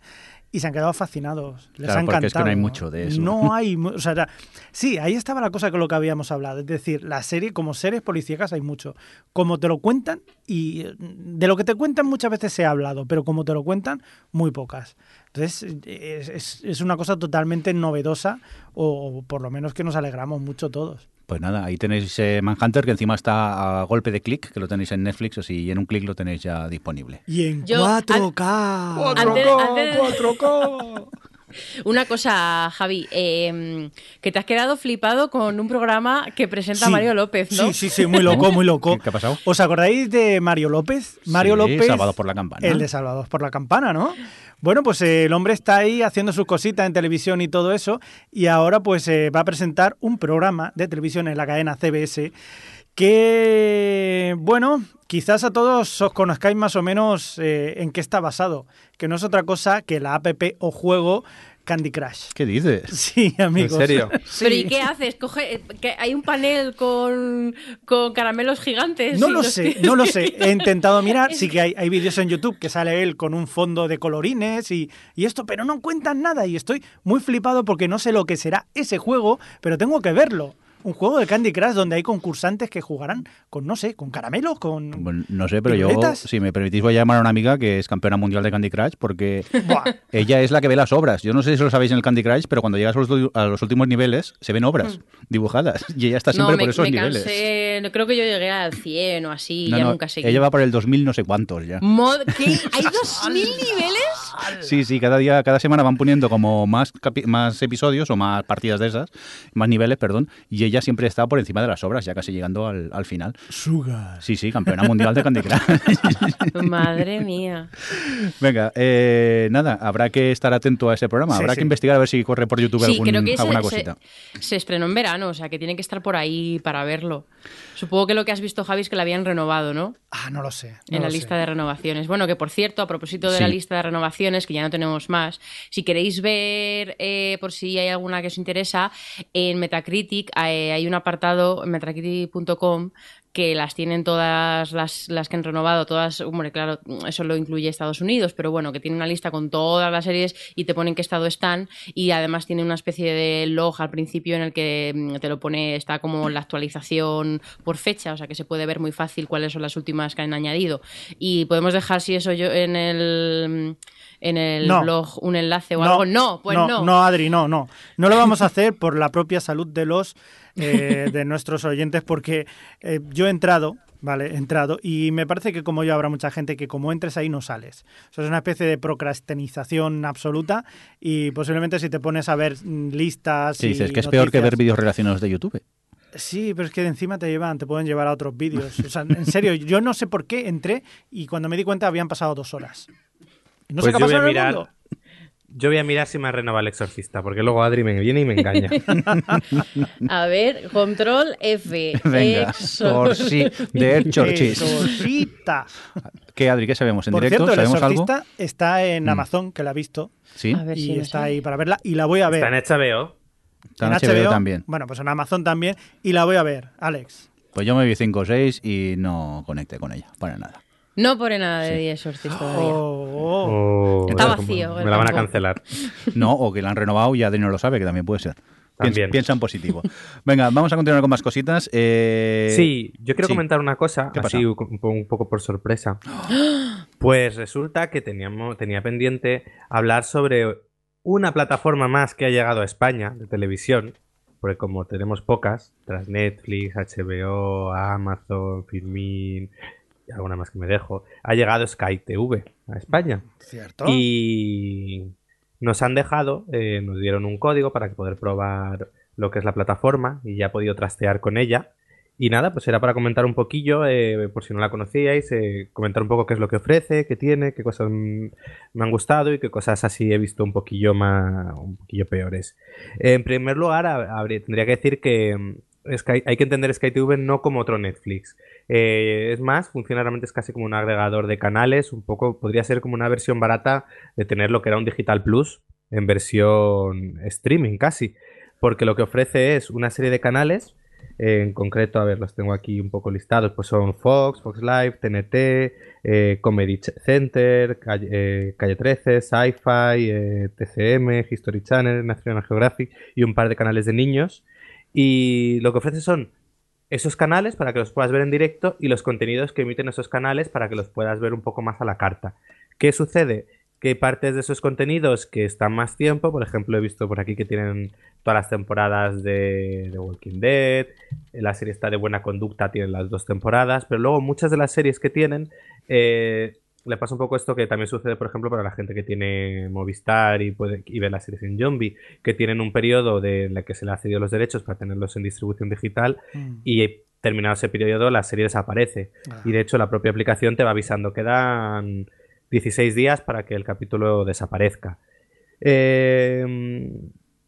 Y se han quedado fascinados. Les Claro, ha porque encantado. es que no hay mucho de eso. No hay. O sea, sí, ahí estaba la cosa con lo que habíamos hablado. Es decir, la serie, como seres policíacas, hay mucho. Como te lo cuentan, y eh, de lo que te cuentan muchas veces se ha hablado, pero como te lo cuentan, muy pocas. Entonces, es, es- es una cosa totalmente novedosa, o, o por lo menos que nos alegramos mucho todos. Pues nada, ahí tenéis eh, Manhunter, que encima está a golpe de clic, que lo tenéis en Netflix, o si en un clic lo tenéis ya disponible. Y en Yo, 4K. Antes- antes- 4K. Una cosa, Javi, eh, que te has quedado flipado con un programa que presenta Sí. Mario López, ¿no? Sí, sí, sí, muy loco, muy loco. ¿Qué- qué ha pasado? ¿Os acordáis de Mario López? Mario Sí, López. Salvados por la Campana. El de Salvados por la Campana, ¿no? Bueno, pues eh, el hombre está ahí haciendo sus cositas en televisión y todo eso, y ahora pues eh, va a presentar un programa de televisión en la cadena CBS que, bueno, quizás a todos os conozcáis más o menos eh, en qué está basado, que no es otra cosa que la app o juego Candy Crush. ¿Qué dices? Sí, amigos. serio? Sí. Pero ¿y qué haces? Coge, eh, que hay un panel con, con caramelos gigantes. No lo sé, no lo sé. He intentado mirar, sí que hay, hay vídeos en YouTube que sale él con un fondo de colorines y, y esto, pero no cuentan nada y estoy muy flipado porque no sé lo que será ese juego, pero tengo que verlo. Un juego de Candy Crush donde hay concursantes que jugarán con, no sé, con caramelos, con... Bueno, no sé, pero yo, si me permitís, voy a llamar a una amiga que es campeona mundial de Candy Crush, porque Buah. ella es la que ve las obras. Yo no sé si lo sabéis en el Candy Crush, pero cuando llegas a los, ulti- a los últimos niveles, se ven obras dibujadas. Y ella está siempre no, me, por esos me niveles. cansé. no Creo que yo llegué al 100 o así. No, ya no, nunca seguí. ella va por el 2000 no sé cuántos ya. Mod- ¿Qué? ¿Hay 2.000 niveles? Sí, sí, cada día, cada semana van poniendo como más, más episodios o más partidas de esas, más niveles, perdón, y ella siempre está por encima de las obras, ya casi llegando al, al final. Sugar. Sí, sí, campeona mundial de Candy Crush. Madre mía. Venga, eh, nada, habrá que estar atento a ese programa, Sí, habrá sí. que investigar a ver si corre por YouTube Sí, algún- creo que se, alguna se- cosita. se estrenó en verano, o sea que tiene que estar por ahí para verlo. Supongo que lo que has visto, Javi, es que la habían renovado, ¿no? Ah, no lo sé. no en la lista sé. de renovaciones. Bueno, que por cierto, a propósito de la lista de renovaciones, que ya no tenemos más, si queréis ver, eh, por si hay alguna que os interesa, en Metacritic eh, hay un apartado, en metacritic.com, que las tienen todas las, las que han renovado, todas, hombre, claro, eso lo incluye Estados Unidos, pero bueno, que tiene una lista con todas las series y te ponen qué estado están y además tiene una especie de log al principio en el que mm, te lo pone, está como la actualización por fecha, o sea que se puede ver muy fácil cuáles son las últimas que han añadido. Y podemos dejar si eso yo en el en el No. blog un enlace o algo. No, pues no. No, Adri, no, no. No lo vamos a hacer por la propia salud de los eh, de nuestros oyentes, porque eh, yo he entrado, vale, he entrado, y me parece que como yo habrá mucha gente que como entres ahí no sales. O sea, es una especie de procrastinización absoluta y posiblemente si te pones a ver mm, listas. Sí, y dices que es peor que ver vídeos relacionados de YouTube. Sí, pero es que de encima te llevan, te pueden llevar a otros vídeos. O sea, en serio, yo no sé por qué entré y cuando me di cuenta habían pasado dos horas. No sé Pues qué yo voy a mirar. Yo voy a mirar si me ha renovado el exorcista, porque luego Adri me viene y me engaña. A ver, control F. Venga, Exor- por sí, de Exorcist. Exorcista. ¿Qué, Adri, qué sabemos? ¿En Por directo? cierto, el ¿Sabemos algo? exorcista está en Mm. Amazon, que la he visto, Sí, A ver si y me está ahí para verla, y la voy a ver. Está en HBO. está en HBO, también. Bueno, pues en Amazon también, y la voy a ver, Alex. Pues yo me vi 5 o 6 y no conecté con ella, para nada. No pone nada de Sí. The Exorcist todavía. Oh, Oh, Está eso, vacío, Me la van a cancelar. No, o que la han renovado y Adri no lo sabe, que también puede ser. También. piensa en positivo. Venga, vamos a continuar con más cositas. Eh, Sí, yo quiero sí. comentar una cosa, ¿Qué así un, un poco por sorpresa. Pues resulta que teníamos, tenía pendiente hablar sobre una plataforma más que ha llegado a España de televisión, porque como tenemos pocas, tras Netflix, HBO, Amazon, Filmin y alguna más que me dejo, ha llegado Sky TV a España. ¿Cierto? Y nos han dejado, eh, nos dieron un código para poder probar lo que es la plataforma y ya he podido trastear con ella. Y nada, pues era para comentar un poquillo, eh, por si no la conocíais, eh, comentar un poco qué es lo que ofrece, qué tiene, qué cosas me han gustado y qué cosas así he visto un poquillo más, un poquillo peores. en primer lugar, tendría que decir que mm, Sky- hay que entender Sky TV no como otro Netflix. Eh, es más, funciona realmente es casi como un agregador de canales, un poco podría ser como una versión barata de tener lo que era un Digital Plus en versión streaming casi, porque lo que ofrece es una serie de canales, en concreto, a ver, los tengo aquí un poco listados, pues son Fox, Fox Live, TNT, eh, Comedy Center, Calle, eh, Calle 13, Sci-Fi, TCM, History Channel, National Geographic y un par de canales de niños. Y lo que ofrece son esos canales para que los puedas ver en directo y los contenidos que emiten esos canales para que los puedas ver un poco más a la carta. ¿Qué sucede? Que hay partes de esos contenidos que están más tiempo, por ejemplo, he visto por aquí que tienen todas las temporadas de, de Walking Dead, la serie está de buena conducta, tienen las dos temporadas, pero luego muchas de las series que tienen eh, le pasa un poco esto que también sucede, por ejemplo, para la gente que tiene Movistar y puede y ve las series en Zombie, que tienen un periodo de, en el que se le ha cedido los derechos para tenerlos en distribución digital Mm. y terminado ese periodo la serie desaparece. Ah. Y de hecho la propia aplicación te va avisando, quedan 16 días para que el capítulo desaparezca. Eh,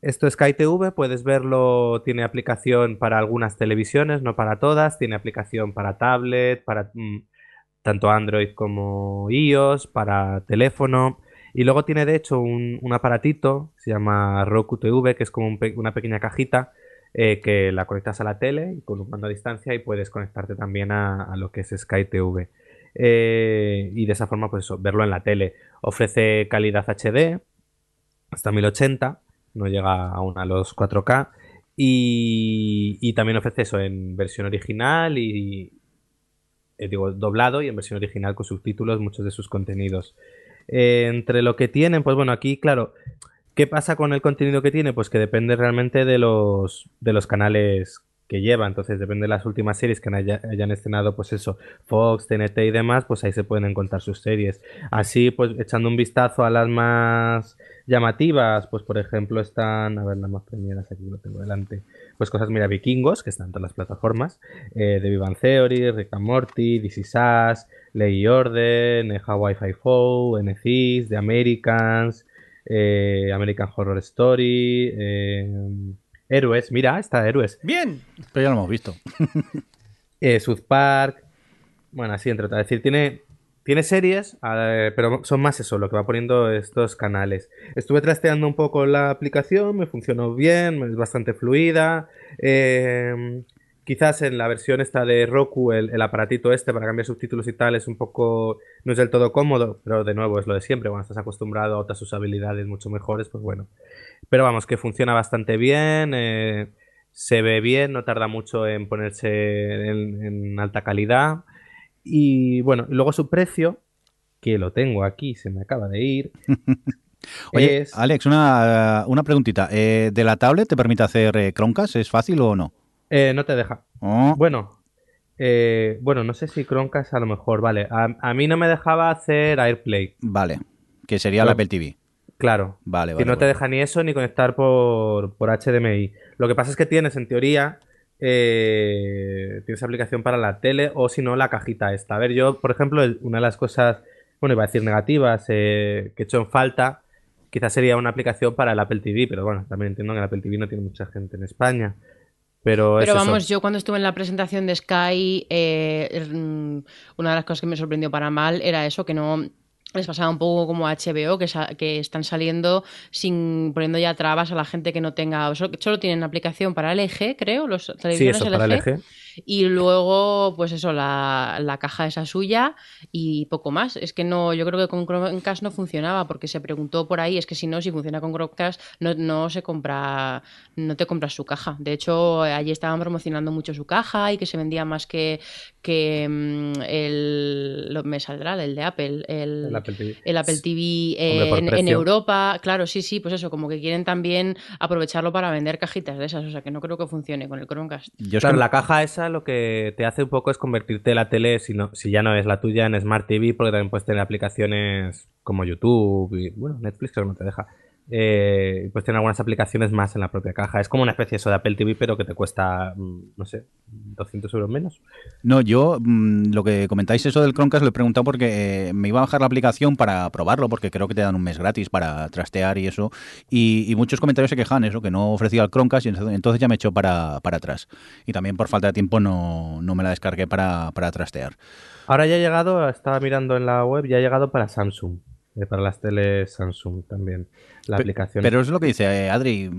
esto es Sky TV, puedes verlo, tiene aplicación para algunas televisiones, no para todas, tiene aplicación para tablet, para mm, tanto Android como iOS, para teléfono. Y luego tiene de hecho un, un aparatito, se llama Roku TV, que es como una pequeña cajita eh, que la conectas a la tele y con un mando a distancia y puedes conectarte también a, a lo que es Sky TV. Eh, y de esa forma, pues eso, verlo en la tele. Ofrece calidad HD hasta 1080, no llega aún a los 4K. Y, y también ofrece eso en versión original y, eh, digo, doblado y en versión original con subtítulos muchos de sus contenidos. Eh, entre lo que tienen, pues bueno, aquí, claro, ¿qué pasa con el contenido que tiene? Pues que depende realmente de los, de los canales que lleva, entonces depende de las últimas series que haya- hayan estrenado, pues eso, Fox, TNT y demás, pues ahí se pueden encontrar sus series. Así, pues echando un vistazo a las más llamativas, pues por ejemplo están, a ver, las más premiadas aquí lo tengo delante, pues cosas, mira, Vikingos, que están en todas las plataformas, eh, The Bang Theory, Rick and Morty, This Is Us, Ley Orden, Hawaii Five-O, NCIS, The Americans, eh, American Horror Story, eh, Héroes, mira, está Héroes, Bien. Pero ya lo hemos visto. eh, South Park, bueno, así entre otras. Es decir, tiene, tiene series, eh, pero son más eso, lo que va poniendo estos canales. Estuve trasteando un poco la aplicación, me funcionó bien, es bastante fluida. eh, quizás en la versión esta de Roku, el, el, aparatito este para cambiar subtítulos y tal es un poco, no es del todo cómodo, pero de nuevo es lo de siempre, cuando estás acostumbrado a otras usabilidades mucho mejores, pues bueno. Pero vamos, que funciona bastante bien, eh, se ve bien, no tarda mucho en ponerse en, en alta calidad. Y bueno, luego su precio, que lo tengo aquí, se me acaba de ir. Oye, es... Alex, una, una preguntita. Eh, ¿De la tablet te permite hacer eh, Chromecast? ¿Es fácil o no? Eh, no te deja. Oh. Bueno, eh, bueno, no sé si Chromecast a lo mejor, vale. A, a, mí no me dejaba hacer AirPlay. Vale, que sería Pero, la Apple TV. Claro. Vale, vale. Que no te deja ni eso ni conectar por, por HDMI. Lo que pasa es que tienes, en teoría, eh, tienes aplicación para la tele o si no, la cajita esta. A ver, yo, por ejemplo, una de las cosas, bueno, iba a decir negativas, eh, que he hecho en falta, quizás sería una aplicación para el Apple TV, pero bueno, también entiendo que el Apple TV no tiene mucha gente en España. Pero, Pero es vamos, eso. yo cuando estuve en la presentación de Sky, eh, una de las cosas que me sorprendió para mal era eso, que no les pasaba un poco como a HBO, que, que, están saliendo sin poniendo ya trabas a la gente que no tenga. Solo, solo tienen aplicación para LG, creo, los televisores sí, eso, LG. Para LG. Y luego, pues eso, la, la, caja esa suya y poco más. Es que no, yo creo que con Chromecast no funcionaba porque se preguntó por ahí, es que si no, si funciona con Chromecast, no, no se compra, no te compras su caja. De hecho, allí estaban promocionando mucho su caja y que se vendía más que, que mm, el, lo, me saldrá el de Apple, el, el Apple TV, el Apple TV eh, en, en, Europa. Claro, sí, sí, pues eso, como que quieren también aprovecharlo para vender cajitas de esas, o sea que no creo que funcione con el Chromecast. Yo claro, que... la caja esa lo que te hace un poco es convertirte la tele, si, no, si ya no es la tuya, en Smart TV, porque también puedes tener aplicaciones como YouTube y, bueno, Netflix que no te deja. Eh, pues tener algunas aplicaciones más en la propia caja. Es como una especie eso de Apple TV, pero que te cuesta, mm, no sé, 200 euros menos. No, yo mmm, lo que comentáis eso del Chromecast lo he preguntado porque eh, me iba a bajar la aplicación para probarlo, porque creo que te dan un mes gratis para trastear y eso. Y, y muchos comentarios se quejan eso, que no ofrecía el Chromecast y entonces ya me echó para, para atrás. Y también por falta de tiempo no, no me la descargué para, para trastear. Ahora ya ha llegado, estaba mirando en la web, ya ha llegado para Samsung. Eh, para las teles Samsung también la Pe aplicación. Pero es lo que dice eh, Adri,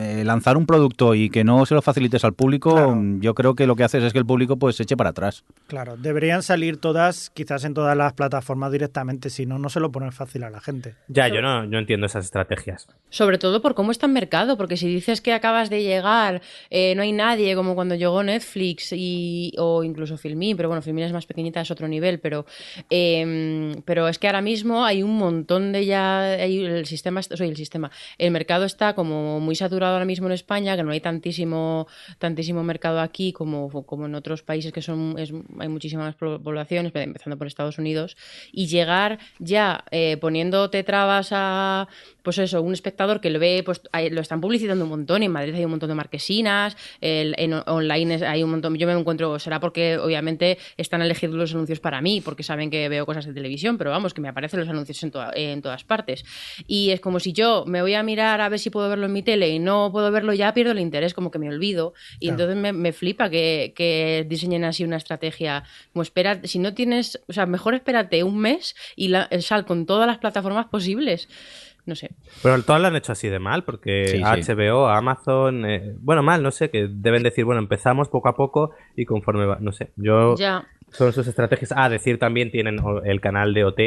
eh, lanzar un producto y que no se lo facilites al público, claro. yo creo que lo que haces es que el público pues se eche para atrás. Claro, deberían salir todas, quizás en todas las plataformas directamente, si no, no se lo ponen fácil a la gente. Ya, yo no, no entiendo esas estrategias. Sobre todo por cómo está el mercado, porque si dices que acabas de llegar, eh, no hay nadie, como cuando llegó Netflix y, o incluso Filmin, pero bueno, Filmin es más pequeñita, es otro nivel, pero, eh, pero es que ahora mismo hay un montón de ya, hay el sistema, soy el sistema, el mercado está como muy saturado ahora mismo en España, que no hay tantísimo, tantísimo mercado aquí como, como en otros países que son, hay muchísimas poblaciones, empezando por Estados Unidos, y llegar ya eh, poniéndote trabas a, pues eso, un espectador que lo ve, pues lo están publicitando un montón, en Madrid hay un montón de marquesinas, el, en online hay un montón, yo me encuentro, será porque obviamente están elegidos los anuncios para mí, porque saben que veo cosas de televisión, pero vamos, que me aparecen los anuncios en, en todas partes. Y es como si yo me voy a mirar a ver si puedo verlo en mi tele y no puedo verlo ya, pierdo el interés, como que me olvido. Y claro. entonces me, me flipa que, que, diseñen así una estrategia. Como espera, si no tienes, o sea, mejor espérate un mes y la, sal con todas las plataformas posibles no sé. Pero todas lo han hecho así de mal, porque sí, HBO, sí. Amazon, eh, bueno, mal, no sé, que deben decir, bueno, empezamos poco a poco y conforme va, no sé, yo... Ya. Son sus estrategias. Ah, decir también tienen el canal de OT,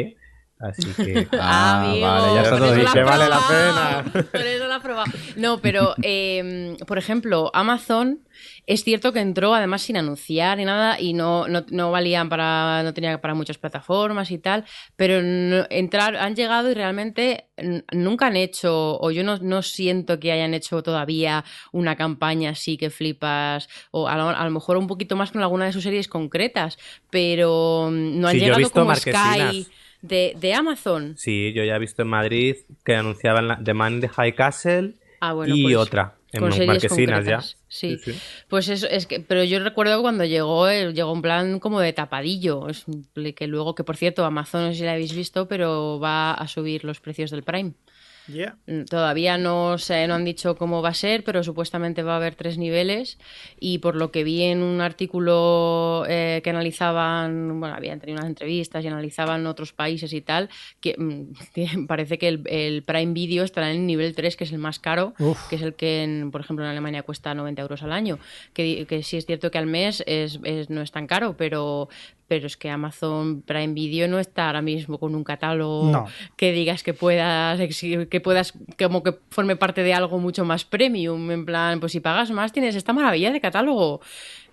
Así que. Ah, Amigo, vale, ya está todo dicho. Que vale la pena. Por eso la probado. No, pero, eh, por ejemplo, Amazon es cierto que entró además sin anunciar ni nada y no, no, no valían para. No tenía para muchas plataformas y tal, pero no, entrar, han llegado y realmente nunca han hecho, o yo no, no siento que hayan hecho todavía una campaña así que flipas, o a lo, a lo mejor un poquito más con alguna de sus series concretas, pero no han sí, llegado como Sky. De, de, Amazon. Sí, yo ya he visto en Madrid que anunciaban la, The Man in the High Castle ah, bueno, y pues, otra. En marquesinas ya. Sí. sí. sí. Pues eso es que, pero yo recuerdo cuando llegó, eh, llegó un plan como de tapadillo. Es que luego, que por cierto, Amazon no sé si la habéis visto, pero va a subir los precios del Prime. Yeah. Mm, Todavía no, se, no han dicho cómo va a ser, pero supuestamente va a haber tres niveles. Y por lo que vi en un artículo eh, que analizaban, bueno, habían tenido unas entrevistas y analizaban otros países y tal, que mm, que parece que el, el Prime Video estará en el nivel 3, que es el más caro, Uf. que es el que, en- por ejemplo, en Alemania cuesta 90 euros al año. Que, que sí es cierto que al mes es, es- no es tan caro, pero, pero es que Amazon Prime Video no está ahora mismo con un catálogo No. que digas que puedas que puedas como que forme parte de algo mucho más premium en plan pues si pagas más tienes esta maravilla de catálogo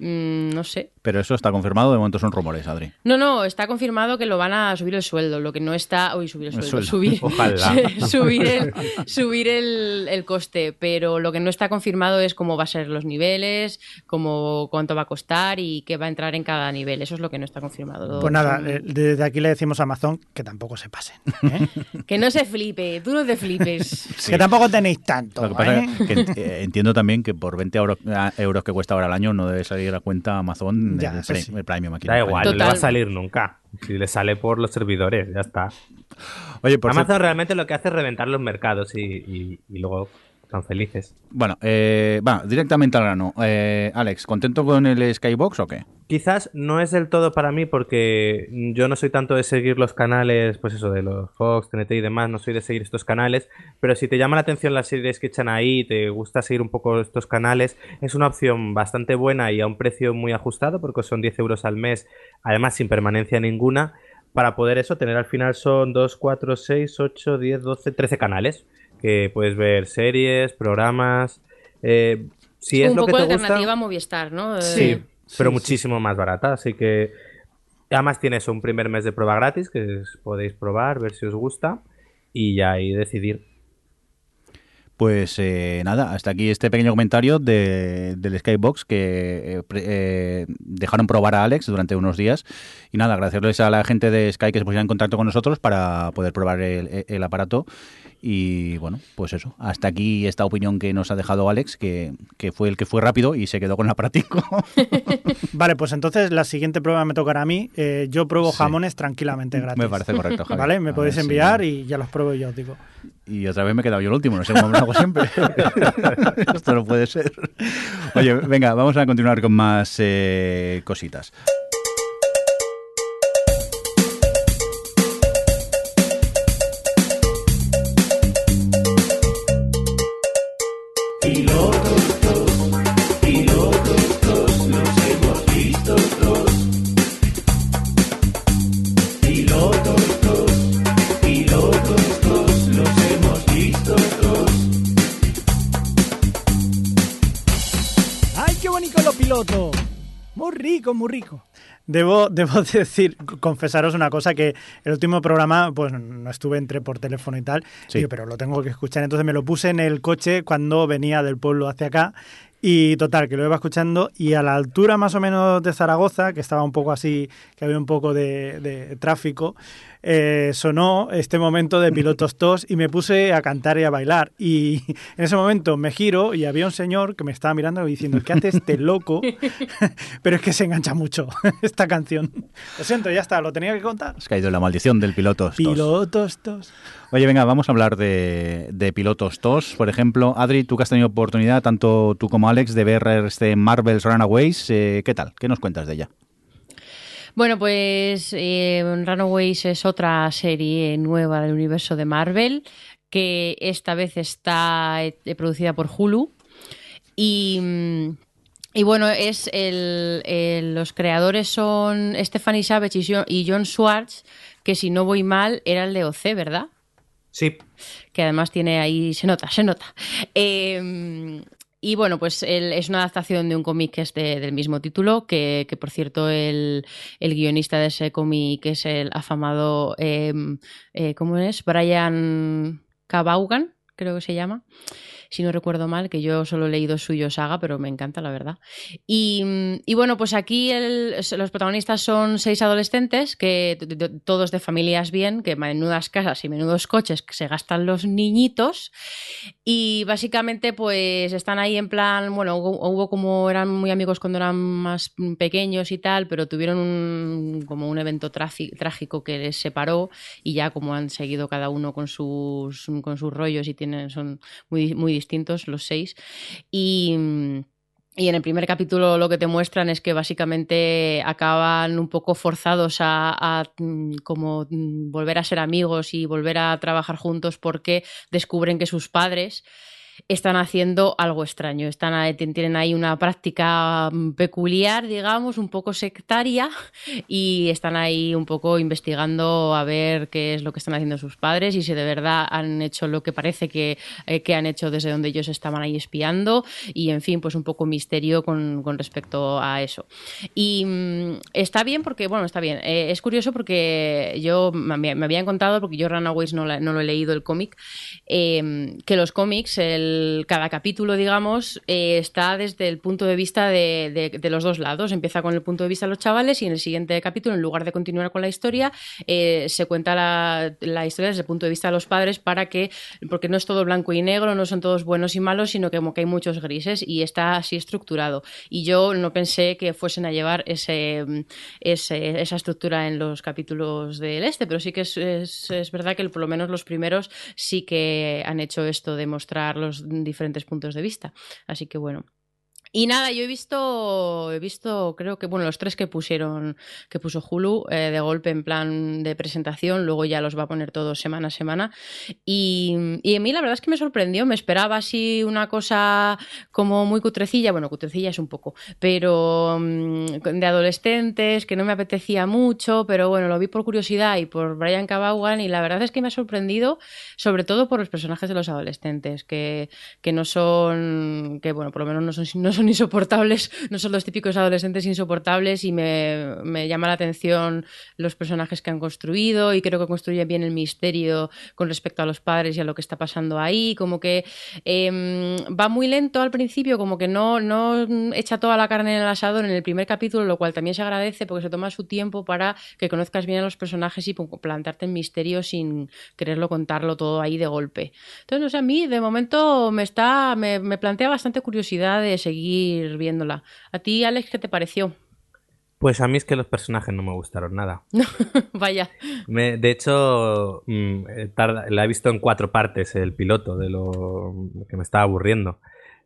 no sé Pero eso está confirmado, de momento son rumores, Adri. no no está confirmado que lo van a subir el sueldo lo que no está uy subir el El sueldo, subir Ojalá. subir el subir el, el coste pero lo que no está confirmado es cómo va a ser los niveles cómo cuánto va a costar y qué va a entrar en cada nivel eso es lo que no está confirmado Pues nada, desde aquí le decimos a Amazon que tampoco se pasen. ¿eh? que no se flipe tú no te flipes Sí. Que tampoco tenéis tanto. Lo que pasa ¿eh? es que ent- eh, entiendo también que por 20 euros, ah, euros que cuesta ahora al año no debe salir a cuenta Amazon Ya, el, pre- sí. el Premium aquí. Da igual, no le va a salir nunca. Si le sale por los servidores, ya está. Oye, por Amazon realmente lo que hace es reventar los mercados y, y- y luego están felices. bueno, eh, va, directamente al grano. Eh, Alex, ¿contento con el Skybox o qué? Quizás no es del todo para mí porque yo no soy tanto de seguir los canales, pues eso, de los Fox, TNT y demás, no soy de seguir estos canales, pero si te llama la atención las series que echan ahí y te gusta seguir un poco estos canales, es una opción bastante buena y a un precio muy ajustado porque son 10 euros al mes, además sin permanencia ninguna, para poder eso, tener al final son 2, 4, 6, 8, 10, 12, 13 canales, que puedes ver series, programas... eh, si Es un lo que poco gusta, alternativa a Movistar, ¿no? Eh, Sí, pero sí, muchísimo más barata, así que además tienes un primer mes de prueba gratis que os podéis probar, ver si os gusta y ya ahí decidir. Pues eh, nada, hasta aquí este pequeño comentario de- del Skybox que eh, eh, dejaron probar a Alex durante unos días. Y nada, agradecerles a la gente de Sky que se pusiera en contacto con nosotros para poder probar el, el aparato. Y bueno, pues eso, hasta aquí esta opinión que nos ha dejado Alex, que, que fue el que fue rápido y se quedó con el aparatico. Vale, pues entonces la siguiente prueba me tocará a mí. Eh, yo pruebo Sí. jamones tranquilamente gratis. Me parece correcto, Javi. Vale, me A podéis enviar y ya los pruebo yo, os digo. Y otra vez me he quedado yo el último, no sé cómo me lo hago siempre. Esto no puede ser. Oye, venga, vamos a continuar con más eh, cositas. Rico, muy rico. Debo, debo decir, confesaros una cosa, que el último programa, pues no estuve, entré por teléfono y tal, Sí. digo, pero lo tengo que escuchar. Entonces me lo puse en el coche cuando venía del pueblo hacia acá. Y total, que lo iba escuchando y a la altura más o menos de Zaragoza, que estaba un poco así, que había un poco de, de tráfico, eh, sonó este momento de Pilotos Tos y me puse a cantar y a bailar. Y en ese momento me giro y había un señor que me estaba mirando y diciendo, ¿qué hace este loco? Pero es que se engancha mucho esta canción. Lo siento, ya está, lo tenía que contar. Has caído en la maldición del piloto. TOS. Pilotos Tos. Oye, venga, vamos a hablar de, de pilotos TOS. Por ejemplo, Adri, tú que has tenido oportunidad, tanto tú como Alex, de ver este Marvel's Runaways, eh, ¿qué tal? ¿Qué nos cuentas de ella? Bueno, pues eh, Runaways es otra serie nueva del universo de Marvel que esta vez está eh, producida por Hulu y, mm, y bueno, es el, el- los creadores son Stephanie Savage y John, y John Schwartz, que si no voy mal era el de OC, ¿verdad? Sí, que además tiene ahí, se nota, se nota. Eh, y bueno, pues es una adaptación de un cómic que es de- del mismo título, que, por cierto el, guionista de ese cómic es el afamado, eh, eh, ¿cómo es? Brian Cabaugan, creo que se llama. Si no recuerdo mal, que yo solo he leído suyo saga, pero me encanta, la verdad. Y, bueno, pues aquí los protagonistas son seis adolescentes, que todos de familias bien, que menudas casas y menudos coches que se gastan los niñitos. Y básicamente, pues están ahí en plan, bueno, hubo, como eran muy amigos cuando eran más pequeños y tal, pero tuvieron un, como un evento trágico que les separó y ya como han seguido cada uno con sus, con sus rollos y tienen, son muy, muy distintos los seis. Y. Y en el primer capítulo lo que te muestran es que básicamente acaban un poco forzados a, mm, como mm, volver a ser amigos y volver a trabajar juntos porque descubren que sus padres están haciendo algo extraño. Están, tienen ahí una práctica mm, peculiar, digamos, un poco sectaria, y están ahí un poco investigando a ver qué es lo que están haciendo sus padres y si de verdad han hecho lo que parece que, eh, que han hecho desde donde ellos estaban ahí espiando. Y en fin, pues un poco misterio con, con respecto a eso. Y mm, está bien porque, bueno, está bien. Eh, es curioso porque yo me, habían contado, porque yo Runaways no, no lo he leído el cómic, eh, que los cómics, el cada capítulo, digamos, eh, está desde el punto de vista de, los dos lados. Empieza con el punto de vista de los chavales y en el siguiente capítulo, en lugar de continuar con la historia, eh, se cuenta la, historia desde el punto de vista de los padres para que, porque no es todo blanco y negro, no son todos buenos y malos, sino que como que hay muchos grises y está así estructurado. Y yo no pensé que fuesen a llevar ese, esa estructura en los capítulos del este, pero sí que es, es verdad que por lo menos los primeros sí que han hecho esto de mostrar los diferentes puntos de vista. Así que bueno, y nada, yo he visto, he visto, creo que, bueno, los tres que pusieron, que puso Hulu eh, de golpe en plan de presentación, luego ya los va a poner todos semana a semana. Y, y, a mí la verdad es que me sorprendió, me esperaba así una cosa como muy cutrecilla, bueno, cutrecilla es un poco, pero mm, de adolescentes, que no me apetecía mucho, pero bueno, lo vi por curiosidad y por Brian Cabawan y la verdad es que me ha sorprendido, sobre todo por los personajes de los adolescentes, que, que no son, que bueno, por lo menos no no son insoportables, no son los típicos adolescentes insoportables y me, llama la atención los personajes que han construido y creo que construyen bien el misterio con respecto a los padres y a lo que está pasando ahí, como que em, va muy lento al principio, como que no, no echa toda la carne en el asador en el primer capítulo, lo cual también se agradece porque se toma su tiempo para que conozcas bien a los personajes y plantarte en misterio sin quererlo contarlo todo ahí de golpe. Entonces, no sé, a mí de momento me está, me, me plantea bastante curiosidad de seguir viéndola. ¿A ti, Alex, qué te pareció? Pues a mí es que los personajes no me gustaron nada. Vaya. de hecho, mm, eh, la he visto en cuatro partes el piloto de lo que me estaba aburriendo.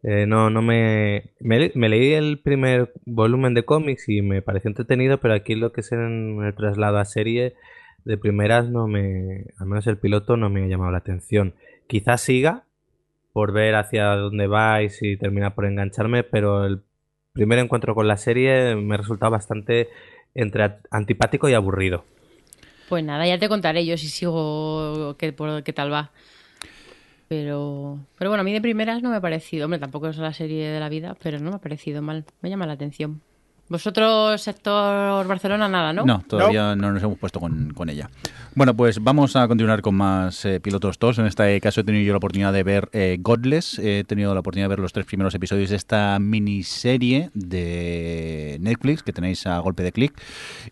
Eh, no, no me, me, leí el primer volumen de cómics y me pareció entretenido, pero aquí lo que es en el traslado a serie de primeras no me, al menos el piloto no me ha llamado la atención. Quizás siga, por ver hacia dónde va y si termina por engancharme, pero el primer encuentro con la serie me ha resultado bastante entre antipático y aburrido. Pues nada, ya te contaré yo si sigo qué, qué tal va. Pero, pero bueno, a mí de primeras no me ha parecido, hombre, tampoco es la serie de la vida, pero no me ha parecido mal, me llama la atención. Vosotros, sector Barcelona, nada, ¿no? No, todavía no, nos hemos puesto con, ella. Bueno, pues vamos a continuar con más eh, pilotos TOS. En este caso he tenido yo la oportunidad de ver eh, Godless. He tenido la oportunidad de ver los tres primeros episodios de esta miniserie de Netflix que tenéis a golpe de clic.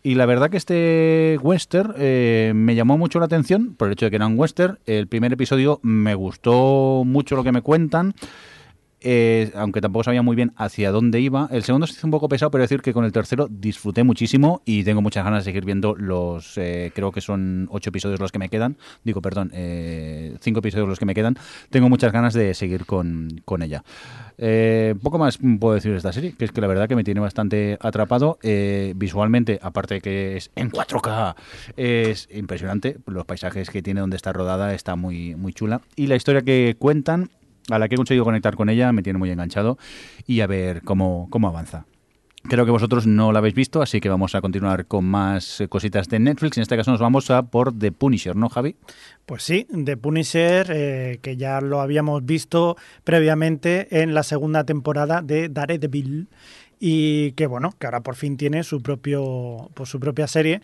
Y la verdad que este western eh, me llamó mucho la atención por el hecho de que era un western. El primer episodio me gustó mucho lo que me cuentan. Eh, aunque tampoco sabía muy bien hacia dónde iba. El segundo se hizo un poco pesado, pero decir que con el tercero disfruté muchísimo y tengo muchas ganas de seguir viendo los, eh, creo que son ocho episodios los que me quedan, digo, perdón, eh, cinco episodios los que me quedan. Tengo muchas ganas de seguir con, con ella. poco más puedo decir de esta serie, que es que la verdad que me tiene bastante atrapado. visualmente, aparte de que es en 4K, es impresionante. Los paisajes que tiene donde está rodada está muy, muy chula. Y la historia que cuentan a la que he conseguido conectar con ella, me tiene muy enganchado y a ver cómo, cómo avanza. Creo que vosotros no la habéis visto, así que vamos a continuar con más eh, cositas de Netflix. En este caso nos vamos a por The Punisher, ¿no, Javi? Pues sí, The Punisher, eh, que ya lo habíamos visto previamente en la segunda temporada de Daredevil y que bueno, que ahora por fin tiene su propio, pues, su propia serie.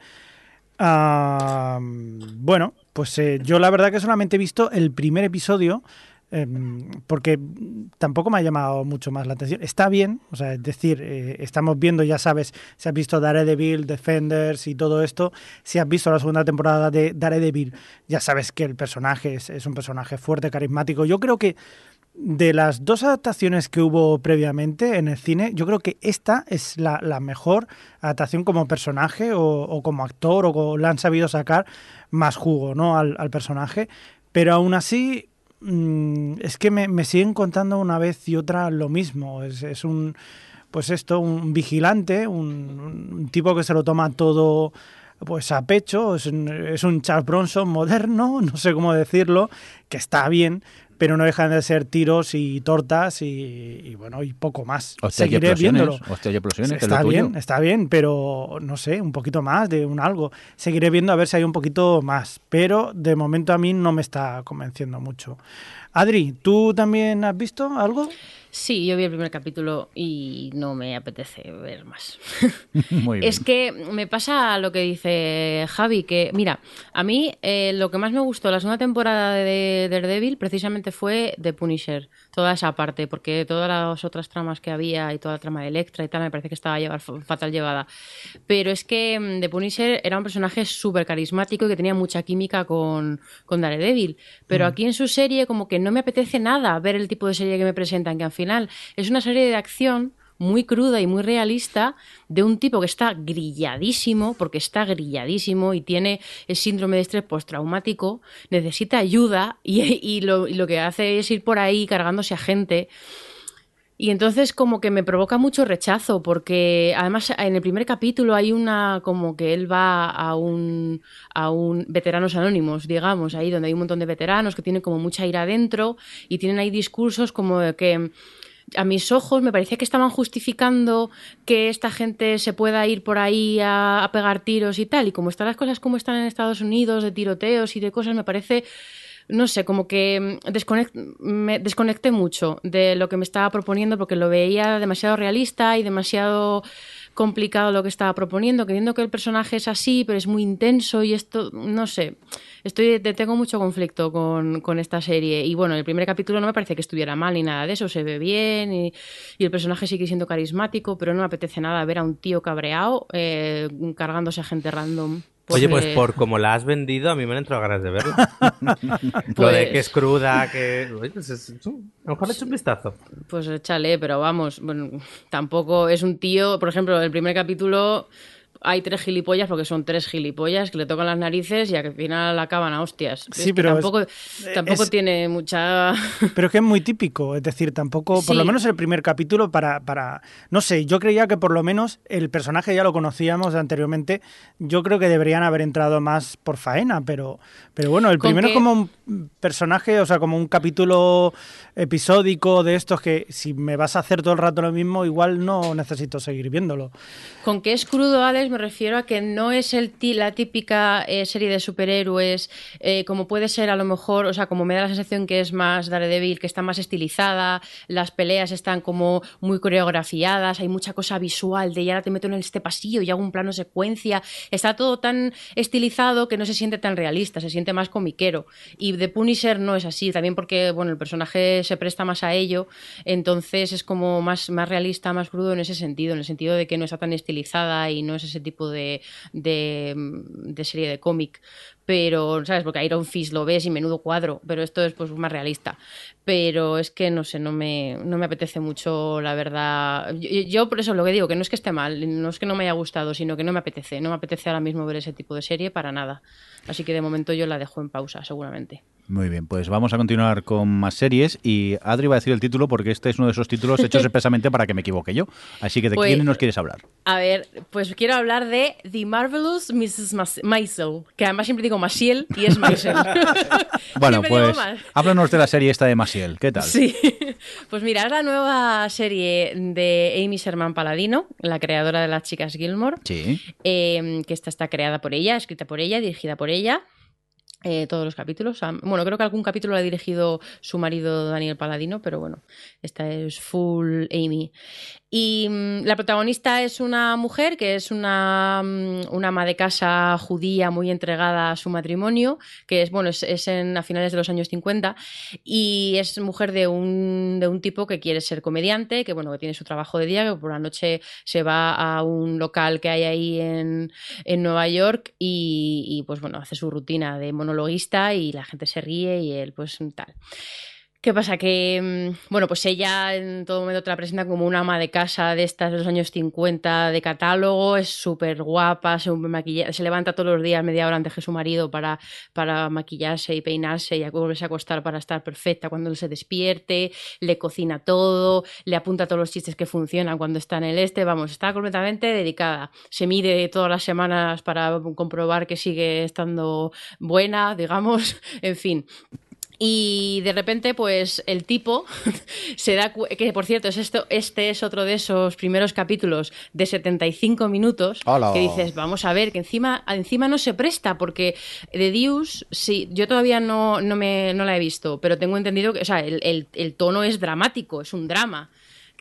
bueno, pues eh, yo la verdad que solamente he visto el primer episodio em, porque tampoco me ha llamado mucho más la atención. Está bien, o sea, es decir, eh, estamos viendo, ya sabes, si has visto Daredevil, Defenders y todo esto, si has visto la segunda temporada de Daredevil, ya sabes que el personaje es, un personaje fuerte, carismático. Yo creo que de las dos adaptaciones que hubo previamente en el cine, yo creo que esta es la, mejor adaptación como personaje o, o como actor o, le han sabido sacar más jugo ¿no? al personaje. Pero aún así, mmm, es que me, me, siguen contando una vez y otra lo mismo. Es, es un, pues esto, un vigilante, un, un, tipo que se lo toma todo pues a pecho, es un, es un Charles Bronson moderno, no sé cómo decirlo, que está bien, pero no dejan de ser tiros y tortas y, y bueno, y poco más. Hostia, Seguiré viéndolo. Hostia, y explosiones, está bien, tuyo. está bien, pero no sé, un poquito más de un algo. Seguiré viendo a ver si hay un poquito más, pero de momento a mí no me está convenciendo mucho. Adri, ¿tú también has visto algo? Sí, yo vi el primer capítulo y no me apetece ver más. Muy bien. Es que me pasa lo que dice Javi, que mira, a mí eh, lo que más me gustó la segunda temporada de Daredevil precisamente fue The Punisher, toda esa parte, porque todas las otras tramas que había y toda la trama de Electra y tal me parece que estaba llevar, fatal llevada. Pero es que mm, The Punisher era un personaje súper carismático y que tenía mucha química con, con Daredevil. Pero mm. aquí en su serie como que no me apetece nada ver el tipo de serie que me presentan, que al final es una serie de acción muy cruda y muy realista de un tipo que está grilladísimo, porque está grilladísimo y tiene el síndrome de estrés postraumático, necesita ayuda y, y, lo, y, lo, que hace es ir por ahí cargándose a gente. Y entonces como que me provoca mucho rechazo, porque además en el primer capítulo hay una como que él va a un, a un veteranos anónimos, digamos, ahí donde hay un montón de veteranos que tienen como mucha ira adentro y tienen ahí discursos como de que a mis ojos me parecía que estaban justificando que esta gente se pueda ir por ahí a, a, pegar tiros y tal. Y como están las cosas como están en Estados Unidos, de tiroteos y de cosas, me parece, no sé, como que desconect, me desconecté mucho de lo que me estaba proponiendo porque lo veía demasiado realista y demasiado complicado lo que estaba proponiendo, creyendo que el personaje es así, pero es muy intenso y esto, no sé, estoy tengo mucho conflicto con, con, esta serie. Y bueno, el primer capítulo no me parece que estuviera mal ni nada de eso, se ve bien y, y el personaje sigue siendo carismático, pero no me apetece nada ver a un tío cabreado eh, cargándose a gente random. Oye, pues por como la has vendido, a mí me han entrado ganas de verla. pues... Lo de que es cruda, que. Oye, pues es... a lo mejor le he hecho un vistazo. Pues échale, pero vamos, bueno, tampoco es un tío. Por ejemplo, el primer capítulo hay tres gilipollas porque son tres gilipollas que le tocan las narices y al final acaban a hostias. Sí, es pero tampoco, es, tampoco es, tiene mucha. Pero es que es muy típico, es decir, tampoco, sí. por lo menos el primer capítulo, para, para. No sé, yo creía que por lo menos el personaje ya lo conocíamos anteriormente. Yo creo que deberían haber entrado más por faena, pero, pero bueno, el primero es como un personaje, o sea, como un capítulo episódico de estos que si me vas a hacer todo el rato lo mismo, igual no necesito seguir viéndolo. Con que es crudo, Alex, me refiero a que no es la típica eh, serie de superhéroes eh, como puede ser a lo mejor, o sea, como me da la sensación que es más Daredevil, que está más estilizada, las peleas están como muy coreografiadas, hay mucha cosa visual de y ahora te meto en este pasillo y hago un plano secuencia, está todo tan estilizado que no se siente tan realista, se siente más comiquero. Y The Punisher no es así, también porque, bueno, el personaje se presta más a ello, entonces es como más, más realista, más crudo en ese sentido, en el sentido de que no está tan estilizada y no es ese tipo de, de, de serie de cómic. Pero, ¿sabes? Porque Iron Fist lo ves y menudo cuadro, pero esto es pues más realista. Pero es que, no sé, no me, no me apetece mucho, la verdad. Yo, yo, por eso lo que digo, que no es que esté mal, no es que no me haya gustado, sino que no me apetece. No me apetece ahora mismo ver ese tipo de serie para nada. Así que de momento yo la dejo en pausa, seguramente. Muy bien, pues vamos a continuar con más series y Adri va a decir el título porque este es uno de esos títulos hechos expresamente para que me equivoque yo. Así que ¿de pues, quién nos quieres hablar? A ver, pues quiero hablar de The Marvelous Mrs. Maisel, que además siempre digo Masiel y es Maisel. bueno, pues háblanos de la serie esta de Masiel, ¿qué tal? Sí, pues mira, es la nueva serie de Amy Sherman Paladino, la creadora de las chicas Gilmore, sí. eh, que esta está creada por ella, escrita por ella, dirigida por ella. eh, todos los capítulos. Bueno, creo que algún capítulo lo ha dirigido su marido Daniel Paladino, pero bueno, esta es full Amy. Y mm, la protagonista es una mujer que es una, mm, una, ama de casa judía muy entregada a su matrimonio, que es, bueno, es, en, a finales de los años 50, y es mujer de un, de un tipo que quiere ser comediante, que bueno, que tiene su trabajo de día, que por la noche se va a un local que hay ahí en, en Nueva York y, pues bueno, hace su rutina de monologuista y la gente se ríe y él pues tal. ¿Qué pasa? Que, mm, bueno, pues ella en todo momento te la presenta como una ama de casa de estas de los años 50 de catálogo, es súper guapa, se, se levanta todos los días media hora antes que su marido para, para maquillarse y peinarse y volverse a acostar para estar perfecta cuando él se despierte, le cocina todo, le apunta todos los chistes que funcionan cuando está en el este, vamos, está completamente dedicada. Se mide todas las semanas para comprobar que sigue estando buena, digamos, en fin. Y de repente, pues el tipo se da que por cierto, es esto, este es otro de esos primeros capítulos de 75 minutos que dices, vamos a ver, que encima, encima no se presta, porque de Dios, sí, yo todavía no, no, me, no la he visto, pero tengo entendido que, o sea, el, el, el tono es dramático, es un drama